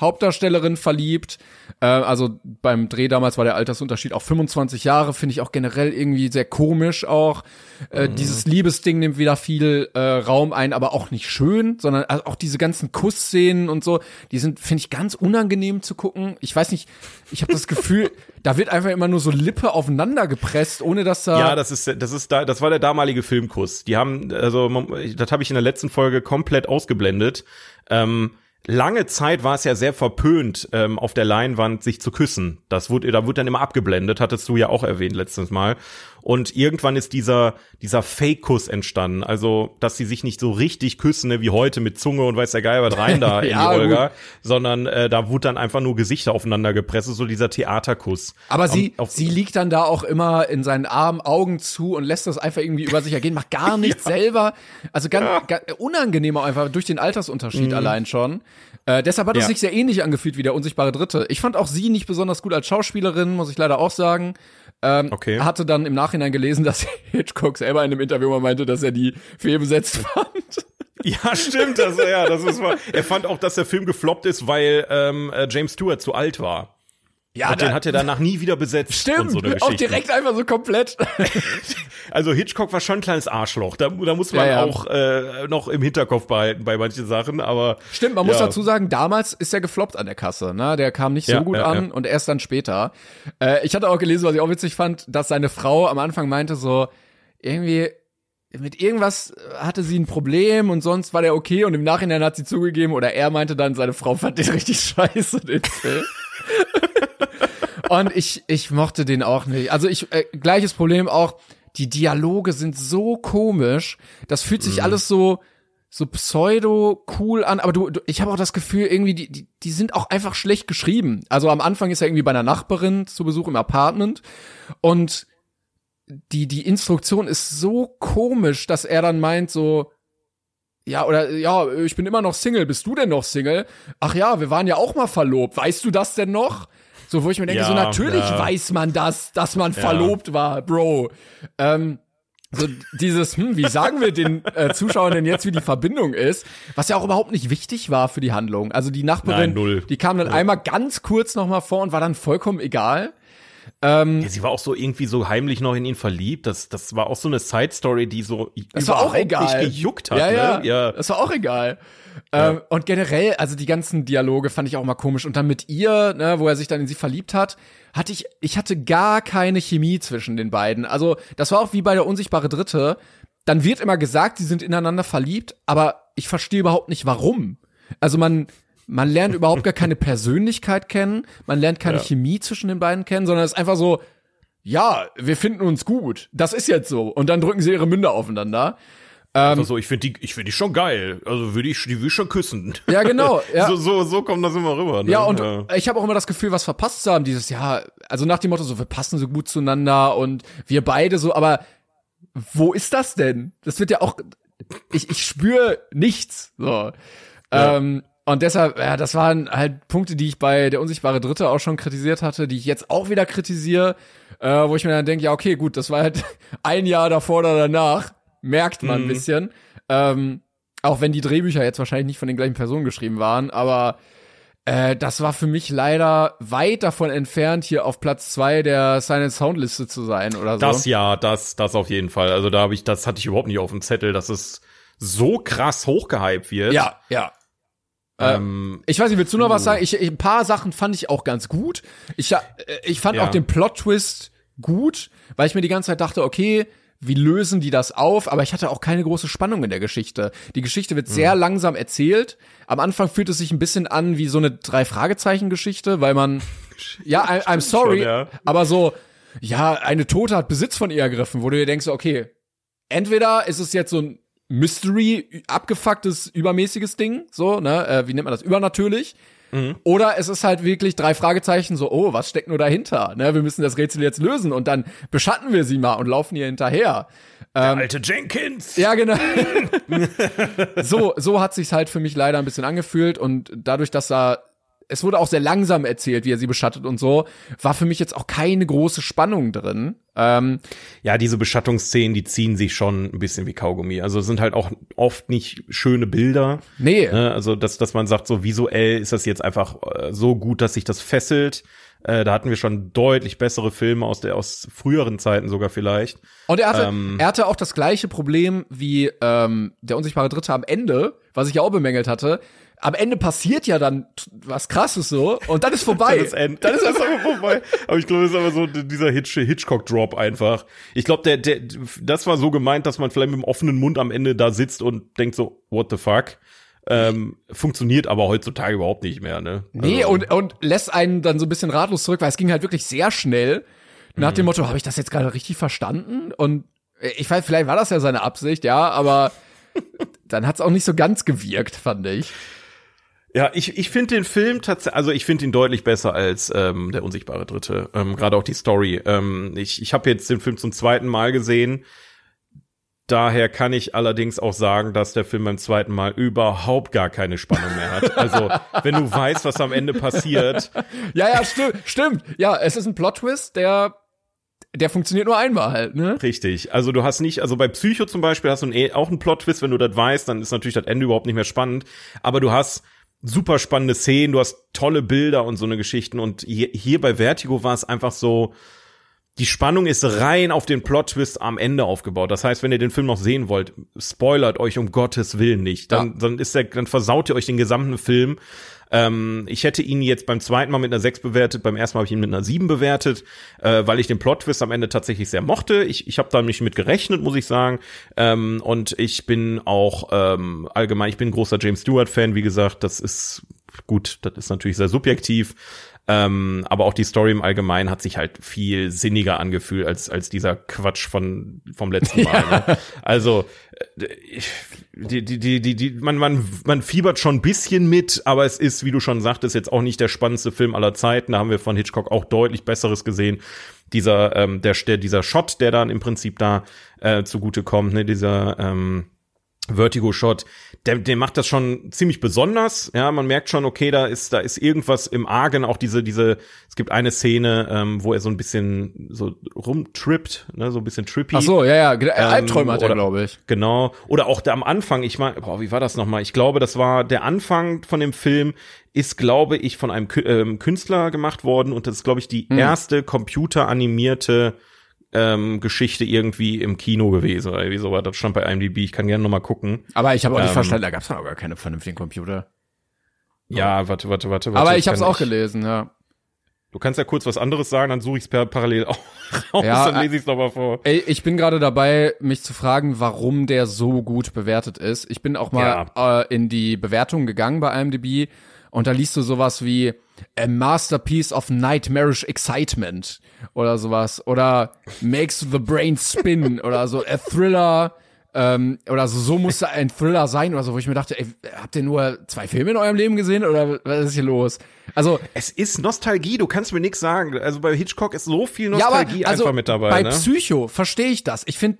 Hauptdarstellerin verliebt. Äh, also beim Dreh damals war der Altersunterschied auch 25 Jahre, finde ich auch generell irgendwie sehr komisch auch. Äh, mhm. Dieses Liebesding nimmt wieder viel äh, Raum ein, aber auch nicht schön, sondern also auch diese ganzen Kussszenen und so, die sind, finde ich, ganz unangenehm zu gucken. Ich weiß nicht, ich habe das Gefühl, da wird einfach immer nur so Lippe aufeinander gepresst, ohne dass da. Ja, das ist, das ist da, das war der damalige Filmkuss. Die haben, also, das habe ich in der letzten Folge komplett ausgeblendet. Ähm, lange Zeit war es ja sehr verpönt, ähm, auf der Leinwand sich zu küssen. Das wurde, da wurde dann immer abgeblendet, hattest du ja auch erwähnt letztes Mal. Und irgendwann ist dieser, dieser Fake-Kuss entstanden. Also, dass sie sich nicht so richtig küssen, ne, wie heute mit Zunge und weiß der Geil was rein da in ja, die Olga, gut. sondern äh, da wurde dann einfach nur Gesichter aufeinander gepresst, so dieser Theaterkuss. Aber sie, auf, sie liegt dann da auch immer in seinen Armen, Augen zu und lässt das einfach irgendwie über sich ergehen, macht gar nichts ja. selber. Also ganz, ja. ganz unangenehm auch einfach durch den Altersunterschied mhm. allein schon. Äh, deshalb hat es ja. sich sehr ähnlich angefühlt wie der unsichtbare Dritte. Ich fand auch sie nicht besonders gut als Schauspielerin, muss ich leider auch sagen. Ähm, okay. Hatte dann im Nachhinein gelesen, dass Hitchcock selber in einem Interview mal meinte, dass er die fehlbesetzt fand. Ja, stimmt, das, ja, das ist. Er fand auch, dass der Film gefloppt ist, weil ähm, äh, James Stewart zu alt war. Ja, und den hat er danach nie wieder besetzt. Stimmt, so auch direkt einfach so komplett. also Hitchcock war schon ein kleines Arschloch. Da, da muss man ja, ja. auch äh, noch im Hinterkopf behalten bei manchen Sachen. Aber stimmt, man ja. muss dazu sagen, damals ist er gefloppt an der Kasse. Ne, der kam nicht so gut an und erst dann später. Äh, ich hatte auch gelesen, was ich auch witzig fand, dass seine Frau am Anfang meinte so irgendwie mit irgendwas hatte sie ein Problem und sonst war der okay und im Nachhinein hat sie zugegeben oder er meinte dann, seine Frau fand den richtig scheiße, den Film. Und ich, ich mochte den auch nicht. Also ich, äh, gleiches Problem auch, die Dialoge sind so komisch. Das fühlt sich mhm. alles so, so pseudo cool an, aber du, du ich habe auch das Gefühl, irgendwie, die, die, die sind auch einfach schlecht geschrieben. Also am Anfang ist er irgendwie bei einer Nachbarin zu Besuch im Apartment und die, die Instruktion ist so komisch, dass er dann meint, so, ja, oder ja, ich bin immer noch Single. Bist du denn noch Single? Ach ja, wir waren ja auch mal verlobt. Weißt du das denn noch? So, wo ich mir denke, ja, so natürlich ja. weiß man das, dass man ja. verlobt war, Bro. Ähm, so dieses, hm, wie sagen wir den äh, Zuschauern denn jetzt, wie die Verbindung ist, was ja auch überhaupt nicht wichtig war für die Handlung. Also die Nachbarin, Nein, die kam dann null. einmal ganz kurz noch mal vor und war dann vollkommen egal. Ähm, ja, sie war auch so irgendwie so heimlich noch in ihn verliebt. Das, das war auch so eine Side Story, die so das war auch egal. nicht gejuckt hat. Ja, ja, ne? ja. Das war auch egal. Ja. Ähm, und generell, also die ganzen Dialoge fand ich auch mal komisch. Und dann mit ihr, ne, wo er sich dann in sie verliebt hat, hatte ich, ich hatte gar keine Chemie zwischen den beiden. Also das war auch wie bei der unsichtbare Dritte. Dann wird immer gesagt, sie sind ineinander verliebt, aber ich verstehe überhaupt nicht warum. Also man, man lernt überhaupt gar keine Persönlichkeit kennen, man lernt keine ja. Chemie zwischen den beiden kennen, sondern es ist einfach so, ja, wir finden uns gut. Das ist jetzt so. Und dann drücken sie ihre Münder aufeinander. Ähm, also ich finde die, ich finde die schon geil. Also würde ich, die ich schon küssen. Ja, genau. Ja. so, so, so kommt das immer rüber. Ne? Ja, und ja. ich habe auch immer das Gefühl, was verpasst zu haben. Dieses, ja, also nach dem Motto, so wir passen so gut zueinander und wir beide so, aber wo ist das denn? Das wird ja auch, ich, ich spüre nichts. So. Ja. Ähm, und deshalb, ja, das waren halt Punkte, die ich bei der unsichtbare Dritte auch schon kritisiert hatte, die ich jetzt auch wieder kritisiere, äh, wo ich mir dann denke, ja, okay, gut, das war halt ein Jahr davor oder danach merkt man mhm. ein bisschen. Ähm, auch wenn die Drehbücher jetzt wahrscheinlich nicht von den gleichen Personen geschrieben waren, aber äh, das war für mich leider weit davon entfernt, hier auf Platz zwei der Silent Sound Liste zu sein oder so. Das ja, das, das auf jeden Fall. Also da habe ich, das hatte ich überhaupt nicht auf dem Zettel, dass es so krass hochgehypt wird. Ja, ja. Ähm, ich weiß nicht, willst du noch uh. was sagen? Ich, ich, ein paar Sachen fand ich auch ganz gut. Ich, äh, ich fand ja. auch den Plot-Twist gut, weil ich mir die ganze Zeit dachte, okay, wie lösen die das auf? Aber ich hatte auch keine große Spannung in der Geschichte. Die Geschichte wird sehr mhm. langsam erzählt. Am Anfang fühlt es sich ein bisschen an wie so eine drei Fragezeichen Geschichte, weil man ja, I, I'm sorry, Schon, ja. aber so ja, eine Tote hat Besitz von ihr ergriffen, wo du dir denkst, okay, entweder ist es jetzt so ein Mystery abgefucktes übermäßiges Ding, so, ne, äh, wie nennt man das übernatürlich? Mhm. Oder es ist halt wirklich drei Fragezeichen, so, oh, was steckt nur dahinter? Ne, wir müssen das Rätsel jetzt lösen und dann beschatten wir sie mal und laufen ihr hinterher. Der ähm, alte Jenkins. Ja, genau. so, so hat sich's halt für mich leider ein bisschen angefühlt und dadurch, dass da es wurde auch sehr langsam erzählt, wie er sie beschattet und so, war für mich jetzt auch keine große Spannung drin. Ähm, Ja, diese Beschattungsszenen, die ziehen sich schon ein bisschen wie Kaugummi. Also sind halt auch oft nicht schöne Bilder. nee, Ne? Also, dass, dass man sagt, so visuell ist das jetzt einfach äh, so gut, dass sich das fesselt. Äh, da hatten wir schon deutlich bessere Filme aus der aus früheren Zeiten sogar vielleicht. Und er hatte, Ähm, er hatte auch das gleiche Problem wie ähm, der unsichtbare Dritte am Ende, was ich ja auch bemängelt hatte. Am Ende passiert ja dann was krasses so und dann ist vorbei. Dann ist, End. Dann ist das aber vorbei. Aber ich glaube, es ist aber so dieser Hitch Hitchcock-Drop einfach. Ich glaube, der, der, das war so gemeint, dass man vielleicht mit dem offenen Mund am Ende da sitzt und denkt so, what the fuck? Ähm, funktioniert aber heutzutage überhaupt nicht mehr, ne? Nee, Also- und, und lässt einen dann so ein bisschen ratlos zurück, weil es ging halt wirklich sehr schnell. Nach Mhm. dem Motto, habe ich das jetzt gerade richtig verstanden? Und ich weiß, vielleicht war das ja seine Absicht, ja, aber dann hat's auch nicht so ganz gewirkt, fand ich. Ja, ich, ich finde den Film tatsächlich, also ich finde ihn deutlich besser als ähm, der unsichtbare Dritte. Ähm, Gerade auch die Story. Ähm, ich ich habe jetzt den Film zum zweiten Mal gesehen. Daher kann ich allerdings auch sagen, dass der Film beim zweiten Mal überhaupt gar keine Spannung mehr hat. Also, wenn du weißt, was am Ende passiert, Ja, ja, stimmt, stimmt. Ja, es ist ein Plot-Twist, der, der funktioniert nur einmal halt, ne? Richtig. Also du hast nicht, also bei Psycho zum Beispiel hast du einen, auch einen Plot-Twist, wenn du das weißt, dann ist natürlich das Ende überhaupt nicht mehr spannend. Aber du hast super spannende Szenen, du hast tolle Bilder und so eine Geschichten. Und hier, hier bei Vertigo war es einfach so, die Spannung ist rein auf den Plot-Twist am Ende aufgebaut. Das heißt, wenn ihr den Film noch sehen wollt, spoilert euch um Gottes Willen nicht. Dann, Ja. dann ist der, dann versaut ihr euch den gesamten Film. Ähm, ich hätte ihn jetzt beim zweiten Mal mit einer 6 bewertet, beim ersten Mal habe ich ihn mit einer 7 bewertet, äh, weil ich den Plot-Twist am Ende tatsächlich sehr mochte. Ich, ich habe da nicht mit gerechnet, muss ich sagen. Ähm, und ich bin auch ähm, allgemein, ich bin großer James Stewart-Fan, wie gesagt, das ist gut, das ist natürlich sehr subjektiv. Ähm, aber auch die Story im Allgemeinen hat sich halt viel sinniger angefühlt als, als dieser Quatsch von, vom letzten Mal. Ne? Also, äh, ich, die, die, die, die, die, man, man, man fiebert schon ein bisschen mit, aber es ist, wie du schon sagtest, jetzt auch nicht der spannendste Film aller Zeiten. Da haben wir von Hitchcock auch deutlich Besseres gesehen. Dieser, ähm, der, der, dieser Shot, der dann im Prinzip da äh, zugute kommt, ne, dieser, ähm, Vertigo-Shot, der, der macht das schon ziemlich besonders. Ja, man merkt schon, okay, da ist, da ist irgendwas im Argen. Auch diese, diese, es gibt eine Szene, ähm, wo er so ein bisschen so rumtrippt, ne, so ein bisschen trippy. Ach so, ja, ja, äh, Albträume hat er, glaube ich. Genau. Oder auch da am Anfang, ich meine, boah, wie war das nochmal? Ich glaube, das war der Anfang von dem Film, ist, glaube ich, von einem ähm, Künstler gemacht worden und das ist, glaube ich, die erste computeranimierte ähm, Geschichte irgendwie im Kino gewesen oder irgendwie so war. Das stand bei IMDb. Ich kann gerne nochmal gucken. Aber ich habe auch nicht Ähm, verstanden, da gab's dann auch gar keine vernünftigen Computer. Ja, warte, warte, warte. warte Aber ich habe es auch gelesen, ja. Du kannst ja kurz was anderes sagen, dann suche ich es per parallel auch raus, Ja, dann lese ich es nochmal vor. Ey, ich bin gerade dabei, mich zu fragen, warum der so gut bewertet ist. Ich bin auch mal äh, in die Bewertungen gegangen bei IMDb und da liest du sowas wie A Masterpiece of Nightmarish Excitement oder sowas oder Makes the Brain Spin oder so a Thriller ähm, oder so, so musste ein Thriller sein oder so, wo ich mir dachte, ey, habt ihr nur zwei Filme in eurem Leben gesehen oder was ist hier los? Also Es ist Nostalgie, du kannst mir nichts sagen. Also bei Hitchcock ist so viel Ja, Nostalgie aber also einfach mit dabei. bei ne? Psycho verstehe ich das. Ich finde,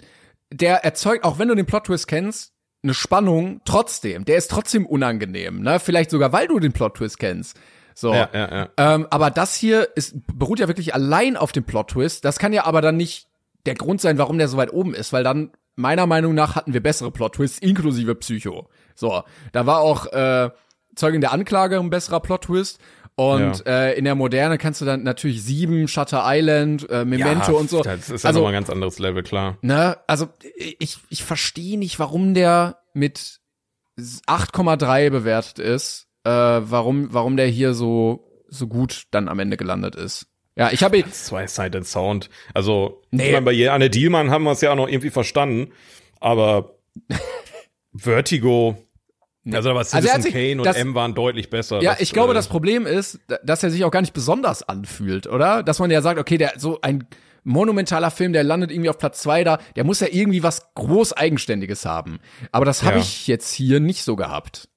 der erzeugt, auch wenn du den Plot-Twist kennst, eine Spannung trotzdem. Der ist trotzdem unangenehm, ne? Vielleicht sogar, weil du den Plot-Twist kennst. So. Ja, ja, ja. Ähm, aber das hier ist, beruht ja wirklich allein auf dem Plot-Twist. Das kann ja aber dann nicht der Grund sein, warum der so weit oben ist, weil dann, meiner Meinung nach, hatten wir bessere Plot-Twists, inklusive Psycho. So. Da war auch, äh, Zeugin der Anklage ein besserer Plot-Twist. Und äh, in der Moderne kannst du dann natürlich sieben, Shutter Island, äh, Memento ja, und so. Das ist ja also, nochmal ein ganz anderes Level, klar. ne, also ich, ich verstehe nicht, warum der mit 8,3 bewertet ist. Äh, warum, warum der hier so, so gut dann am Ende gelandet ist. Ja, ich habe Zwei-Sided Sound. Also, Nee. ich meine, bei Anne Dielmann haben wir es ja auch noch irgendwie verstanden, aber Vertigo, also da war Also Citizen sich- Kane und das- M waren deutlich besser. Ja, Das, ich glaube, äh, das Problem ist, da- dass er sich auch gar nicht besonders anfühlt, oder? Dass man ja sagt, okay, der so ein monumentaler Film, der landet irgendwie auf Platz zwei da, der muss ja irgendwie was groß Eigenständiges haben. Aber das habe Ja. ich jetzt hier nicht so gehabt.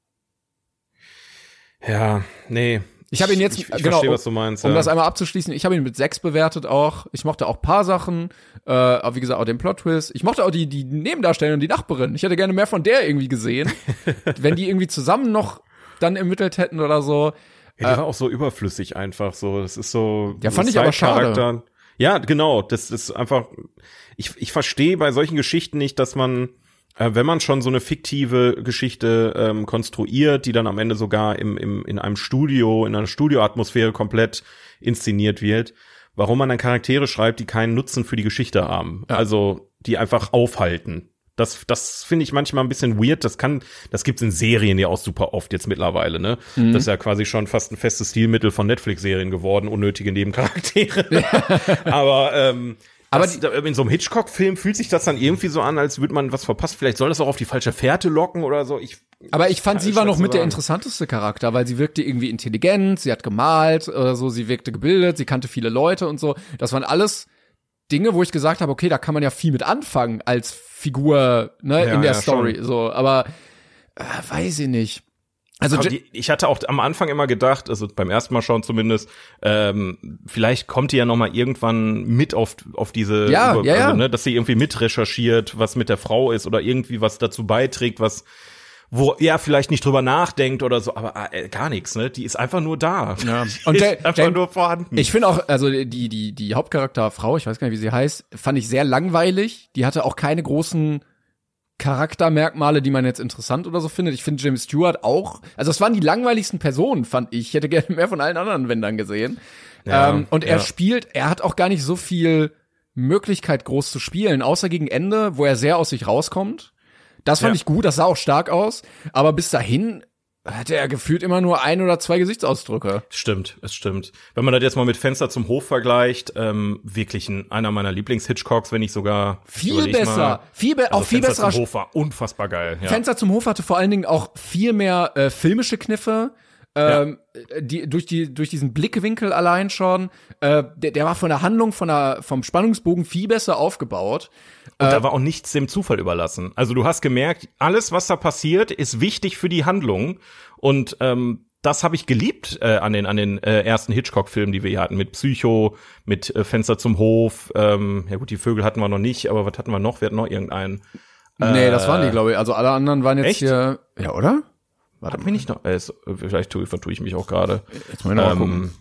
Ja, nee. Ich habe ihn jetzt, ich, ich genau, verstehe, was du meinst. um ja. das einmal abzuschließen, ich habe ihn mit sechs bewertet auch. Ich mochte auch paar Sachen, äh, aber wie gesagt, auch den Plot-Twist. Ich mochte auch die, die Nebendarstellerin, die Nachbarin. Ich hätte gerne mehr von der irgendwie gesehen. wenn die irgendwie zusammen noch dann ermittelt hätten oder so. Ja, die war auch so überflüssig einfach so. Das ist so. Ja, fand ich aber schade. Ja, genau. Das ist einfach. Ich, ich verstehe bei solchen Geschichten nicht, dass man, äh, wenn man schon so eine fiktive Geschichte ähm, konstruiert, die dann am Ende sogar im, im, in einem Studio, in einer Studioatmosphäre komplett inszeniert wird, warum man dann Charaktere schreibt, die keinen Nutzen für die Geschichte haben. Also die einfach aufhalten. Das, das finde ich manchmal ein bisschen weird. Das kann, das gibt's in Serien ja auch super oft jetzt mittlerweile, ne? Mhm. Das ist ja quasi schon fast ein festes Stilmittel von Netflix-Serien geworden, unnötige Nebencharaktere. Aber, ähm, Aber das, in so einem Hitchcock-Film fühlt sich das dann irgendwie so an, als würde man was verpassen. Vielleicht soll das auch auf die falsche Fährte locken oder so. Ich, Aber ich fand, sie war noch mit der interessanteste Charakter, weil sie wirkte irgendwie intelligent, sie hat gemalt oder so, sie wirkte gebildet, sie kannte viele Leute und so. Das waren alles Dinge, wo ich gesagt habe, okay, da kann man ja viel mit anfangen als Figur ne, Ja, in der ja, Story. schon. So, aber äh, weiß ich nicht. Also die, ich hatte auch am Anfang immer gedacht, also beim ersten Mal schauen zumindest, ähm, vielleicht kommt die ja noch mal irgendwann mit auf auf diese, Ja, ja, ja. Also, ne, dass sie irgendwie mit recherchiert, was mit der Frau ist oder irgendwie was dazu beiträgt, was wo er vielleicht nicht drüber nachdenkt oder so, aber äh, gar nichts, ne? Die ist einfach nur da. Ja. Die Und ist der- einfach der- nur vorhanden. Ich finde auch, also die, die, die Hauptcharakterfrau, ich weiß gar nicht, wie sie heißt, fand ich sehr langweilig. Die hatte auch keine großen Charaktermerkmale, die man jetzt interessant oder so findet. Ich finde James Stewart auch, also es waren die langweiligsten Personen, fand ich. Ich hätte gerne mehr von allen anderen Wendern gesehen. Ja, ähm, und er ja. spielt, er hat auch gar nicht so viel Möglichkeit groß zu spielen, außer gegen Ende, wo er sehr aus sich rauskommt. Das fand Ja. ich gut, das sah auch stark aus. Aber bis dahin hatte er gefühlt immer nur ein oder zwei Gesichtsausdrücke. Stimmt, es stimmt. Wenn man das jetzt mal mit Fenster zum Hof vergleicht, ähm, wirklich ein, einer meiner Lieblings-Hitchcocks, wenn nicht sogar Viel besser, Mal, viel be also auch viel Fenster besserer zum Hof war unfassbar geil. Ja. Fenster zum Hof hatte vor allen Dingen auch viel mehr äh, filmische Kniffe. Ähm, die, durch, die, durch diesen Blickwinkel allein schon, äh, der, der war von der Handlung, von der, vom Spannungsbogen viel besser aufgebaut. Und Äh, da war auch nichts dem Zufall überlassen. Also du hast gemerkt, alles, was da passiert, ist wichtig für die Handlung. Und ähm, das habe ich geliebt äh, an den an den äh, ersten Hitchcock-Filmen, die wir hier hatten, mit Psycho, mit äh, Fenster zum Hof. Ähm, ja gut, die Vögel hatten wir noch nicht, aber was hatten wir noch? Wir hatten noch irgendeinen. nee, das waren die, glaube ich. Also alle anderen waren jetzt Äh, echt? hier. Ja, oder? Warte Hat mir nicht noch. Äh, ist, vielleicht tue, vertue ich mich auch gerade. Jetzt mal ähm, gucken. Ähm,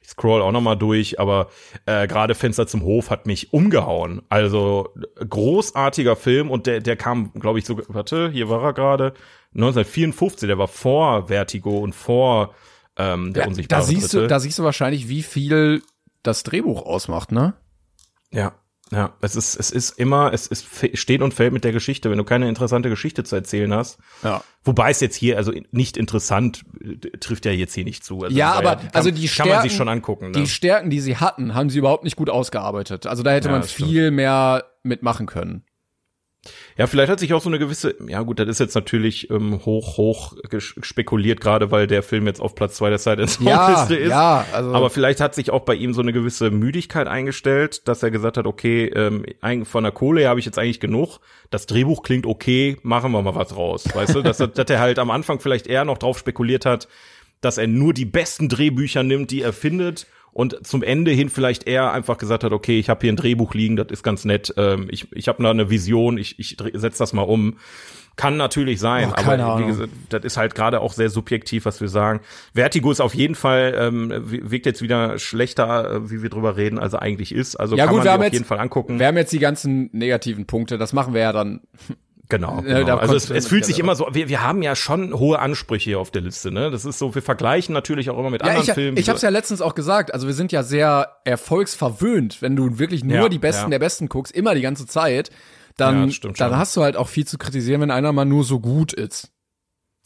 ich scroll auch noch mal durch, aber äh, gerade Fenster zum Hof hat mich umgehauen. Also großartiger Film und der der kam, glaube ich, so warte, hier war er gerade 1954, der war vor Vertigo und vor ähm, der Ja, unsichtbare da siehst Dritte. du, da siehst du wahrscheinlich, wie viel das Drehbuch ausmacht, ne? Ja, ja, es ist es ist immer es ist steht und fällt mit der Geschichte, wenn du keine interessante Geschichte zu erzählen hast. Ja. Wobei es jetzt hier also nicht interessant äh, trifft ja jetzt hier nicht zu. Also Ja, das war aber kann, also die kann man sich Stärken- schon angucken. Ne? Die Stärken, die sie hatten, haben sie überhaupt nicht gut ausgearbeitet. Also da hätte Ja, man das stimmt. viel mehr mitmachen können. Ja, vielleicht hat sich auch so eine gewisse, ja gut, das ist jetzt natürlich ähm, hoch, hoch spekuliert, gerade weil der Film jetzt auf Platz zwei der Side and Ja, Liste ist. ja, also Aber vielleicht hat sich auch bei ihm so eine gewisse Müdigkeit eingestellt, dass er gesagt hat, okay, ähm, von der Kohle habe ich jetzt eigentlich genug. Das Drehbuch klingt okay, machen wir mal was raus. Weißt du, dass, er- dass er halt am Anfang vielleicht eher noch drauf spekuliert hat, dass er nur die besten Drehbücher nimmt, die er findet und zum Ende hin vielleicht eher einfach gesagt hat, okay, ich habe hier ein Drehbuch liegen, das ist ganz nett, ähm, ich, ich habe da eine Vision, ich, ich setze das mal um. Kann natürlich sein, Oh, aber wie gesagt, das ist halt gerade auch sehr subjektiv, was wir sagen. Vertigo ist auf jeden Fall, ähm, wirkt jetzt wieder schlechter, äh, wie wir drüber reden, als er eigentlich ist. Also Ja kann gut, man wir haben auf jetzt, jeden Fall angucken. Wir haben jetzt die ganzen negativen Punkte. Das machen wir ja dann. Genau. Genau. da Also es, es fühlt sich ja immer so, wir, wir haben ja schon hohe Ansprüche hier auf der Liste, ne? Das ist so, wir vergleichen natürlich auch immer mit Ja, anderen ich, Filmen. ich habe es ja letztens auch gesagt. Also wir sind ja sehr erfolgsverwöhnt, wenn du wirklich nur Ja, die Besten ja. der Besten guckst, immer die ganze Zeit. Ja, Dann, dann schon. hast du halt auch viel zu kritisieren, wenn einer mal nur so gut ist.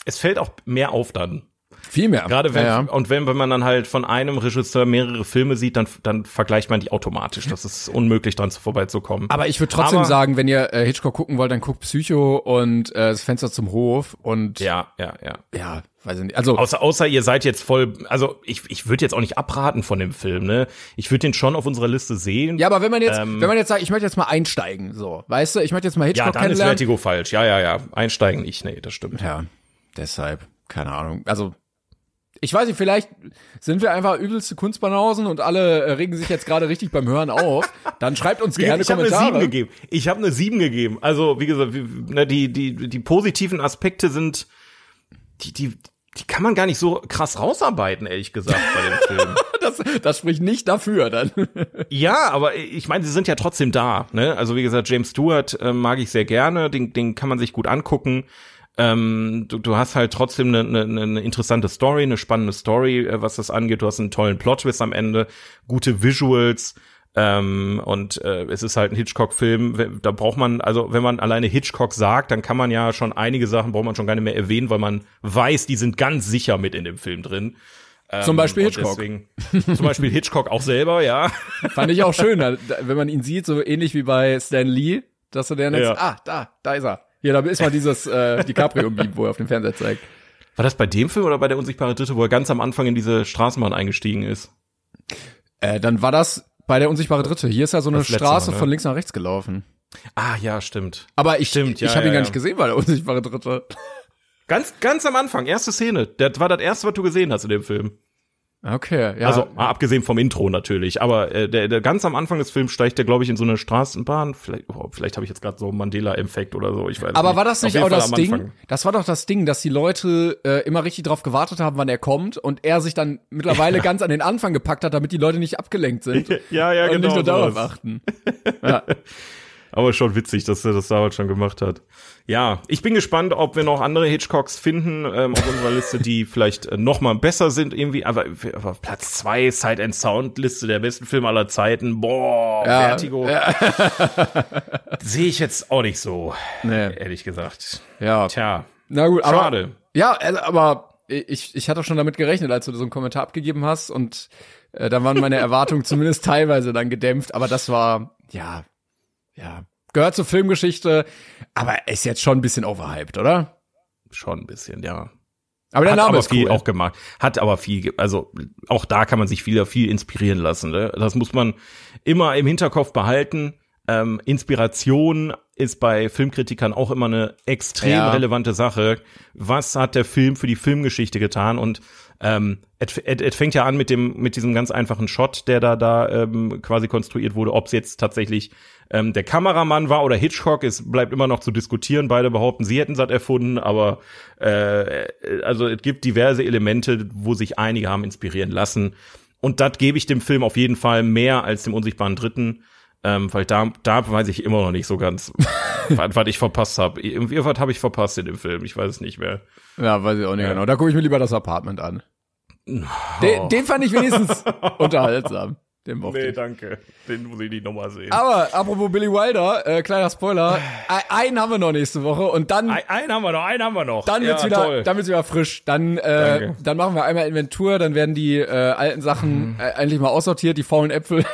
es fällt auch mehr auf dann. Viel mehr. Gerade wenn, ja, ja. und wenn, wenn man dann halt von einem Regisseur mehrere Filme sieht, dann, dann vergleicht man die automatisch. Das ist unmöglich, dran vorbeizukommen. Aber ich würde trotzdem Aber- sagen, wenn ihr äh, Hitchcock gucken wollt, dann guckt Psycho und äh, das Fenster zum Hof und ja, ja, ja. ja, weiß ich nicht. Also Außer, außer ihr seid jetzt voll, also ich, ich würde jetzt auch nicht abraten von dem Film, ne? Ich würde den schon auf unserer Liste sehen. ja, aber wenn man jetzt, Ähm, wenn man jetzt sagt, ich möchte jetzt mal einsteigen, so, weißt du, ich möchte jetzt mal ja Hitchcock dann ist kennenlernen. Vertigo falsch. Ja, ja, ja. Einsteigen nicht, nee, das stimmt. Ja, deshalb, keine Ahnung. Also, ich weiß nicht, vielleicht sind wir einfach übelste Kunstbanausen und alle äh, regen sich jetzt gerade richtig beim Hören auf. Dann schreibt uns gerne ich habe eine Kommentare. 7 gegeben. Ich habe eine 7 gegeben. Also, wie gesagt, ne, die, die, die positiven Aspekte sind, die, die, die kann man gar nicht so krass rausarbeiten, ehrlich gesagt, bei dem Film. Das, das spricht nicht dafür dann. Ja, aber ich meine, sie sind ja trotzdem da. Ne? Also wie gesagt, James Stewart äh, mag ich sehr gerne, den, den kann man sich gut angucken. Ähm, du, du hast halt trotzdem eine, eine, eine interessante Story, eine spannende Story, äh, was das angeht. Du hast einen tollen Plot-Twist am Ende, gute Visuals. Ähm, und äh, es ist halt ein Hitchcock-Film. Da braucht man, also wenn man alleine Hitchcock sagt, dann kann man ja schon einige Sachen braucht man schon gar nicht mehr erwähnen, weil man weiß, die sind ganz sicher mit in dem Film drin. Ähm, Zum Beispiel Hitchcock. Deswegen, zum Beispiel Hitchcock auch selber, ja. Fand ich auch schön, wenn man ihn sieht, so ähnlich wie bei Stan Lee, dass du dann denkst, Ja. ah, da, da ist er. Hier, da ist mal dieses äh, DiCaprio-Meme, wo er auf dem Fernseher zeigt. War das bei dem Film oder bei der unsichtbare Dritte, wo er ganz am Anfang in diese Straßenbahn eingestiegen ist? Äh, dann war das bei der unsichtbare Dritte. Hier ist ja so eine Das Straße Mal, ne? von links nach rechts gelaufen. Ah, ja, stimmt. Aber ich, Stimmt, ja, ich habe ihn ja, gar ja. nicht gesehen bei der unsichtbare Dritte. Ganz, ganz am Anfang, erste Szene. Das war das erste, was du gesehen hast in dem Film. Okay, ja. Also, mal abgesehen vom Intro natürlich. Aber äh, der, der ganz am Anfang des Films steigt der, glaube ich, in so eine Straßenbahn. Vielleicht, oh, vielleicht habe ich jetzt gerade so einen Mandela-Effekt oder so. Ich weiß aber nicht. war das nicht auch Fall das Ding? Das war doch das Ding, dass die Leute äh, immer richtig drauf gewartet haben, wann er kommt und er sich dann mittlerweile ganz an den Anfang gepackt hat, damit die Leute nicht abgelenkt sind. Ja, ja, und genau. nicht nur darauf sowas. achten. Ja. Aber schon witzig, dass er das damals schon gemacht hat. Ja, ich bin gespannt, ob wir noch andere Hitchcocks finden ähm, auf unserer Liste, die vielleicht äh, noch mal besser sind irgendwie. Aber, aber Platz zwei Sight and Sound Liste der besten Filme aller Zeiten. Boah, Ja, Vertigo. Sehe ich jetzt auch nicht so, Nee. ehrlich gesagt. ja. Tja, Na gut, aber schade. Ja, also, aber ich, ich hatte schon damit gerechnet, als du so einen Kommentar abgegeben hast und äh, da waren meine Erwartungen zumindest teilweise dann gedämpft, aber das war, ja, ja, gehört zur Filmgeschichte, aber ist jetzt schon ein bisschen overhyped, oder? Schon ein bisschen, ja. Aber der Hat Name aber ist viel cool. auch gemacht. Hat aber viel, also auch da kann man sich viel, viel inspirieren lassen. Ne? Das muss man immer im Hinterkopf behalten. Ähm, Inspiration ist bei Filmkritikern auch immer eine extrem Ja. relevante Sache. Was hat der Film für die Filmgeschichte getan? Und ähm, es es- es fängt ja an mit dem mit diesem ganz einfachen Shot, der da da ähm, quasi konstruiert wurde. Ob es jetzt tatsächlich ähm, der Kameramann war oder Hitchcock, es bleibt immer noch zu diskutieren. Beide behaupten, sie hätten es erfunden, aber äh, also es gibt diverse Elemente, wo sich einige haben inspirieren lassen. Und das gebe ich dem Film auf jeden Fall mehr als dem unsichtbaren Dritten. Ähm, weil da, da weiß ich immer noch nicht so ganz, was, was ich verpasst habe. Irgendwie was habe ich verpasst in dem Film. Ich weiß es nicht mehr. Ja, weiß ich auch nicht genau. Da gucke ich mir lieber das Apartment an. Den, den fand ich wenigstens unterhaltsam. Den mochte ich. danke. Den muss ich nicht nochmal sehen. Aber apropos Billy Wilder, äh, kleiner Spoiler, einen haben wir noch nächste Woche und dann Ein, einen haben wir noch, einen haben wir noch. Dann wird's Ja, wieder, toll. dann wird's wieder frisch. Dann, äh, Danke. dann machen wir einmal Inventur, dann werden die äh, alten Sachen äh, endlich mal aussortiert, die faulen Äpfel.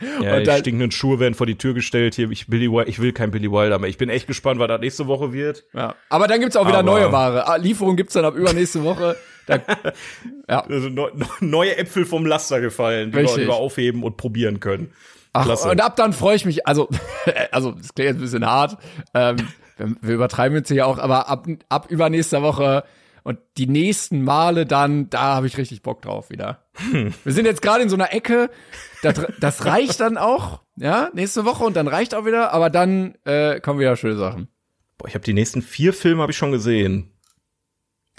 Ja, Und die dann- stinkenden Schuhe werden vor die Tür gestellt. Hier, ich, Billy Wilder, ich will kein Billy Wilder mehr. Ich bin echt gespannt, was das nächste Woche wird. Ja. Aber dann gibt's auch wieder Aber- neue Ware. Ah, Lieferung gibt's dann ab übernächste Woche. Da, ja. Also neu, neue Äpfel vom Laster gefallen, die wir, Richtig. wir aufheben und probieren können. Ach, Klasse. und ab dann freue ich mich, also, also, das klingt jetzt ein bisschen hart. Ähm, wir, wir übertreiben jetzt hier auch, aber ab, ab übernächster Woche und die nächsten Male dann, da habe ich richtig Bock drauf wieder. Wir sind jetzt gerade in so einer Ecke, das, das reicht dann auch, ja, nächste Woche und dann reicht auch wieder, aber dann äh, kommen wieder schöne Sachen. Boah, ich habe die nächsten vier Filme habe ich schon gesehen.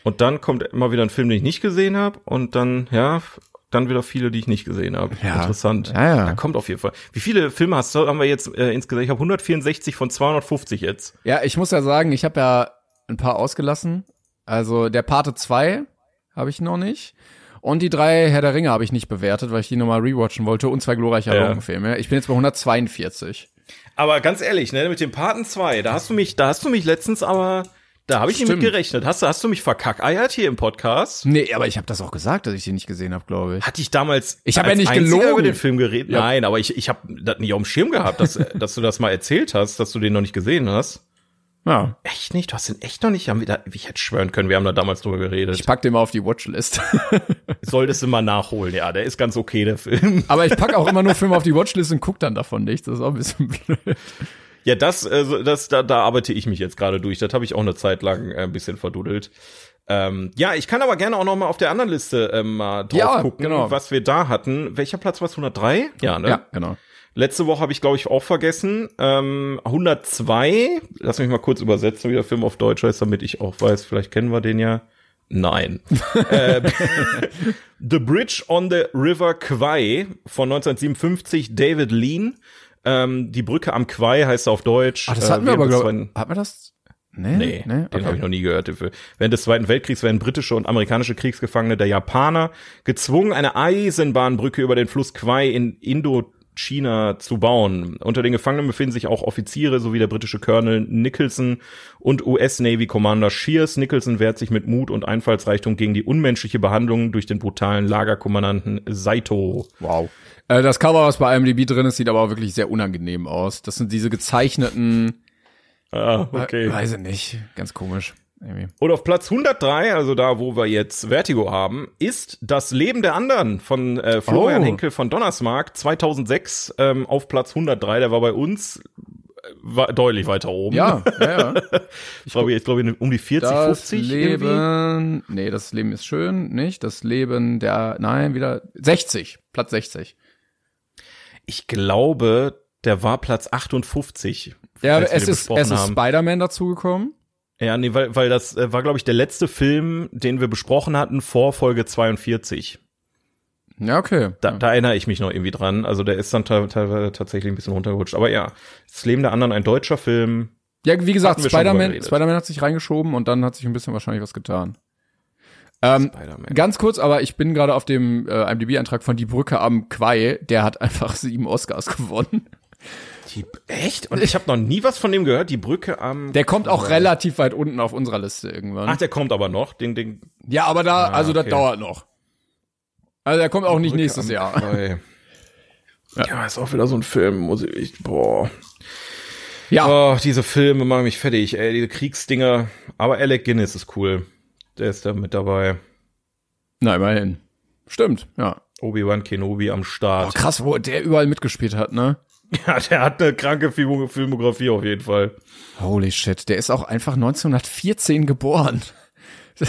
Und dann kommt immer wieder ein Film, den ich nicht gesehen habe. Und dann, ja, dann wieder viele, die ich nicht gesehen habe. Ja. Interessant. Ja, ja. Da kommt auf jeden Fall. Wie viele Filme hast du, haben wir jetzt äh, insgesamt? Ich habe 164 von 250 jetzt. Ja, ich muss ja sagen, ich habe ja ein paar ausgelassen. Also der Pate 2 habe ich noch nicht. Und die drei Herr der Ringe habe ich nicht bewertet, weil ich die nochmal rewatchen wollte. Und zwei glorreiche Ja. Augenfilme. Ich bin jetzt bei 142. Aber ganz ehrlich, ne, mit dem Paten 2, da hast du mich, da hast du mich letztens aber, da habe ich nicht mit Stimmt. gerechnet. Hast du, hast du mich verkackeiert hier im Podcast? Nee, aber ich habe das auch gesagt, dass ich die nicht gesehen habe, glaube ich. Hatte ich damals Ich hab ja nicht Einziger gelogen. über den Film geredet? Ja. Nein, aber ich, ich habe das nicht auf dem Schirm gehabt, dass, dass du das mal erzählt hast, dass du den noch nicht gesehen hast. Ja. Echt nicht? Du hast den echt noch nicht? Haben wir da, ich hätte schwören können, wir haben da damals drüber geredet. Ich pack den mal auf die Watchlist. Solltest du mal nachholen, ja, der ist ganz okay, der Film. aber ich pack auch immer nur Filme auf die Watchlist und guck dann davon nichts. Das ist auch ein bisschen blöd. Ja, das, äh, so- das, da, da arbeite ich mich jetzt gerade durch. Das habe ich auch eine Zeit lang äh, ein bisschen verduddelt. Ähm, ja, ich kann aber gerne auch noch mal auf der anderen Liste ähm, mal drauf Ja, gucken, genau. was wir da hatten. Welcher Platz war es? 103? Ja, ne? Ja, genau. Letzte Woche habe ich, glaube ich, auch vergessen. Ähm, 102, lass mich mal kurz übersetzen, wie der Film auf Deutsch heißt, damit ich auch weiß, vielleicht kennen wir den ja. Nein. äh, the Bridge on the River Kwai von 1957, David Lean. Ähm, die Brücke am Kwai heißt auf Deutsch. Ach, das hatten äh, wir aber, glaube Hatten wir das? Nee, Nee, den Okay. habe ich noch nie gehört. Während des Zweiten Weltkriegs werden britische und amerikanische Kriegsgefangene der Japaner gezwungen, eine Eisenbahnbrücke über den Fluss Kwai in Indochina zu bauen. Unter den Gefangenen befinden sich auch Offiziere sowie der britische Colonel Nicholson und US-Navy Commander Shears. Nicholson wehrt sich mit Mut und Einfallsreichtum gegen die unmenschliche Behandlung durch den brutalen Lagerkommandanten Saito. Wow. Äh, das Cover, was bei IMDb drin ist, sieht aber auch wirklich sehr unangenehm aus. Das sind diese gezeichneten, Ah, äh, weiß ich nicht, ganz komisch. Irgendwie. Und auf Platz 103, also da, wo wir jetzt Vertigo haben, ist Das Leben der anderen von äh, Florian Oh. Henkel von Donnersmarck 2006 ähm, auf Platz 103. Der war bei uns äh, war deutlich weiter oben. Ja, ja, ja. ich glaube, jetzt glaube ich um die 40, Das 50 irgendwie. Leben, nee, das Leben ist schön, nicht? Das Leben der, nein, wieder 60, Platz 60. Ich glaube, der war Platz 58. Ja, es ist, es ist. Spider-Man dazugekommen. Ja, nee, weil, weil das äh, war, glaube ich, der letzte Film, den wir besprochen hatten vor Folge 42. Ja, okay. Da, da erinnere ich mich noch irgendwie dran. Also der ist dann tatsächlich ein bisschen runtergerutscht. Aber ja, das Leben der anderen, ein deutscher Film. Ja, wie gesagt, Spider-Man. Spider-Man hat sich reingeschoben und dann hat sich ein bisschen wahrscheinlich was getan. Ähm, Spider-Man. ganz kurz, aber ich bin gerade auf dem äh, IMDb-Eintrag von Die Brücke am Quai. Der hat einfach sieben Oscars gewonnen. Die, echt? Und ich habe noch nie was von dem gehört. Die Brücke am. Der kommt auch relativ weit unten auf unserer Liste irgendwann. Ach, der kommt aber noch. Den, den ja, aber da, Ah, also das okay. dauert noch. Also der kommt auch nicht Brücke nächstes Jahr. Quai. Ja. ist auch wieder so ein Film, muss ich, boah. Ja, Oh, diese Filme machen mich fertig, ey, diese Kriegsdinger. Aber Alec Guinness ist cool. Der ist da mit dabei. na immerhin. Stimmt, ja. Obi-Wan Kenobi am Oh, Start. krass, wo der überall mitgespielt hat, ne? Ja, der hat eine kranke Film- Filmografie auf jeden Fall. Holy shit, der ist auch einfach 1914 geboren.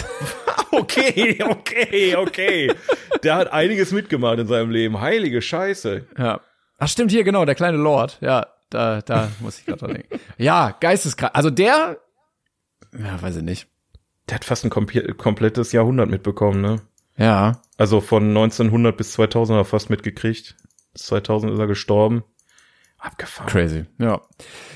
Okay, okay, okay. Der hat einiges mitgemacht in seinem Leben. Heilige Scheiße. Ja. Ach stimmt, hier genau, der kleine Lord. Ja, da, da muss ich gerade dran denken. Ja, geisteskrank. Also der, ja, weiß ich nicht. Der hat fast ein komple- komplettes Jahrhundert mitbekommen, ne? Ja, Also von 1900 bis 2000 hat er fast mitgekriegt. Bis 2000 ist er gestorben. Abgefahren. crazy. Ja.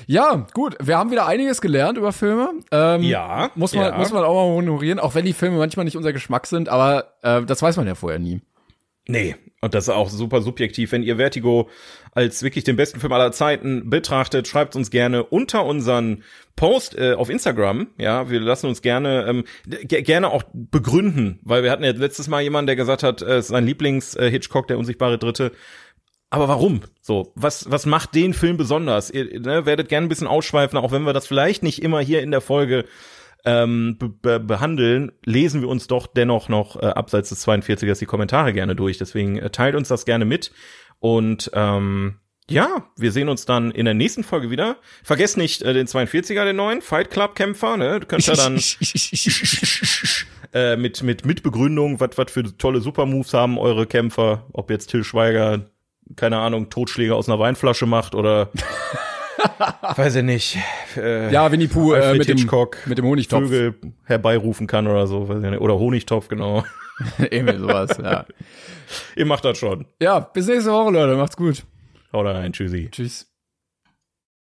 Ja, gut. Wir haben wieder einiges gelernt über Filme. Ähm, Ja, Muss man, ja. muss man auch mal honorieren, auch wenn die Filme manchmal nicht unser Geschmack sind, aber äh, das weiß man ja vorher nie. Nee, und das ist auch super subjektiv. Wenn ihr Vertigo als wirklich den besten Film aller Zeiten betrachtet, schreibt uns gerne unter unseren Post äh, auf Instagram. Ja, wir lassen uns gerne ähm, ge- gerne auch begründen, weil wir hatten ja letztes Mal jemanden, der gesagt hat, äh, es ist sein Lieblings äh, Hitchcock, der unsichtbare Dritte. Aber warum? So, was was macht den Film besonders? Ihr ne, werdet gerne ein bisschen ausschweifen, auch wenn wir das vielleicht nicht immer hier in der Folge ähm, be be behandeln, lesen wir uns doch dennoch noch äh, abseits des 42ers die Kommentare gerne durch. Deswegen äh, teilt uns das gerne mit. Und ähm, ja, wir sehen uns dann in der nächsten Folge wieder. Vergesst nicht äh, den 42er, den neuen Fight Club Kämpfer. Ne? Du könnt ja dann äh, mit mit mit Begründung, was was für tolle Supermoves haben eure Kämpfer. Ob jetzt Till Schweiger keine Ahnung Totschläge aus einer Weinflasche macht oder weiß ich nicht. Äh, Ja, Winnie Pooh äh, mit, dem, Hitchcock mit dem Honigtopf. Vögel herbeirufen kann oder so, weiß ich nicht. oder Honigtopf, genau. Irgendwie sowas, ja. Ihr macht das schon. Ja, bis nächste Woche, Leute. Macht's gut. Haut rein, tschüssi. Tschüss.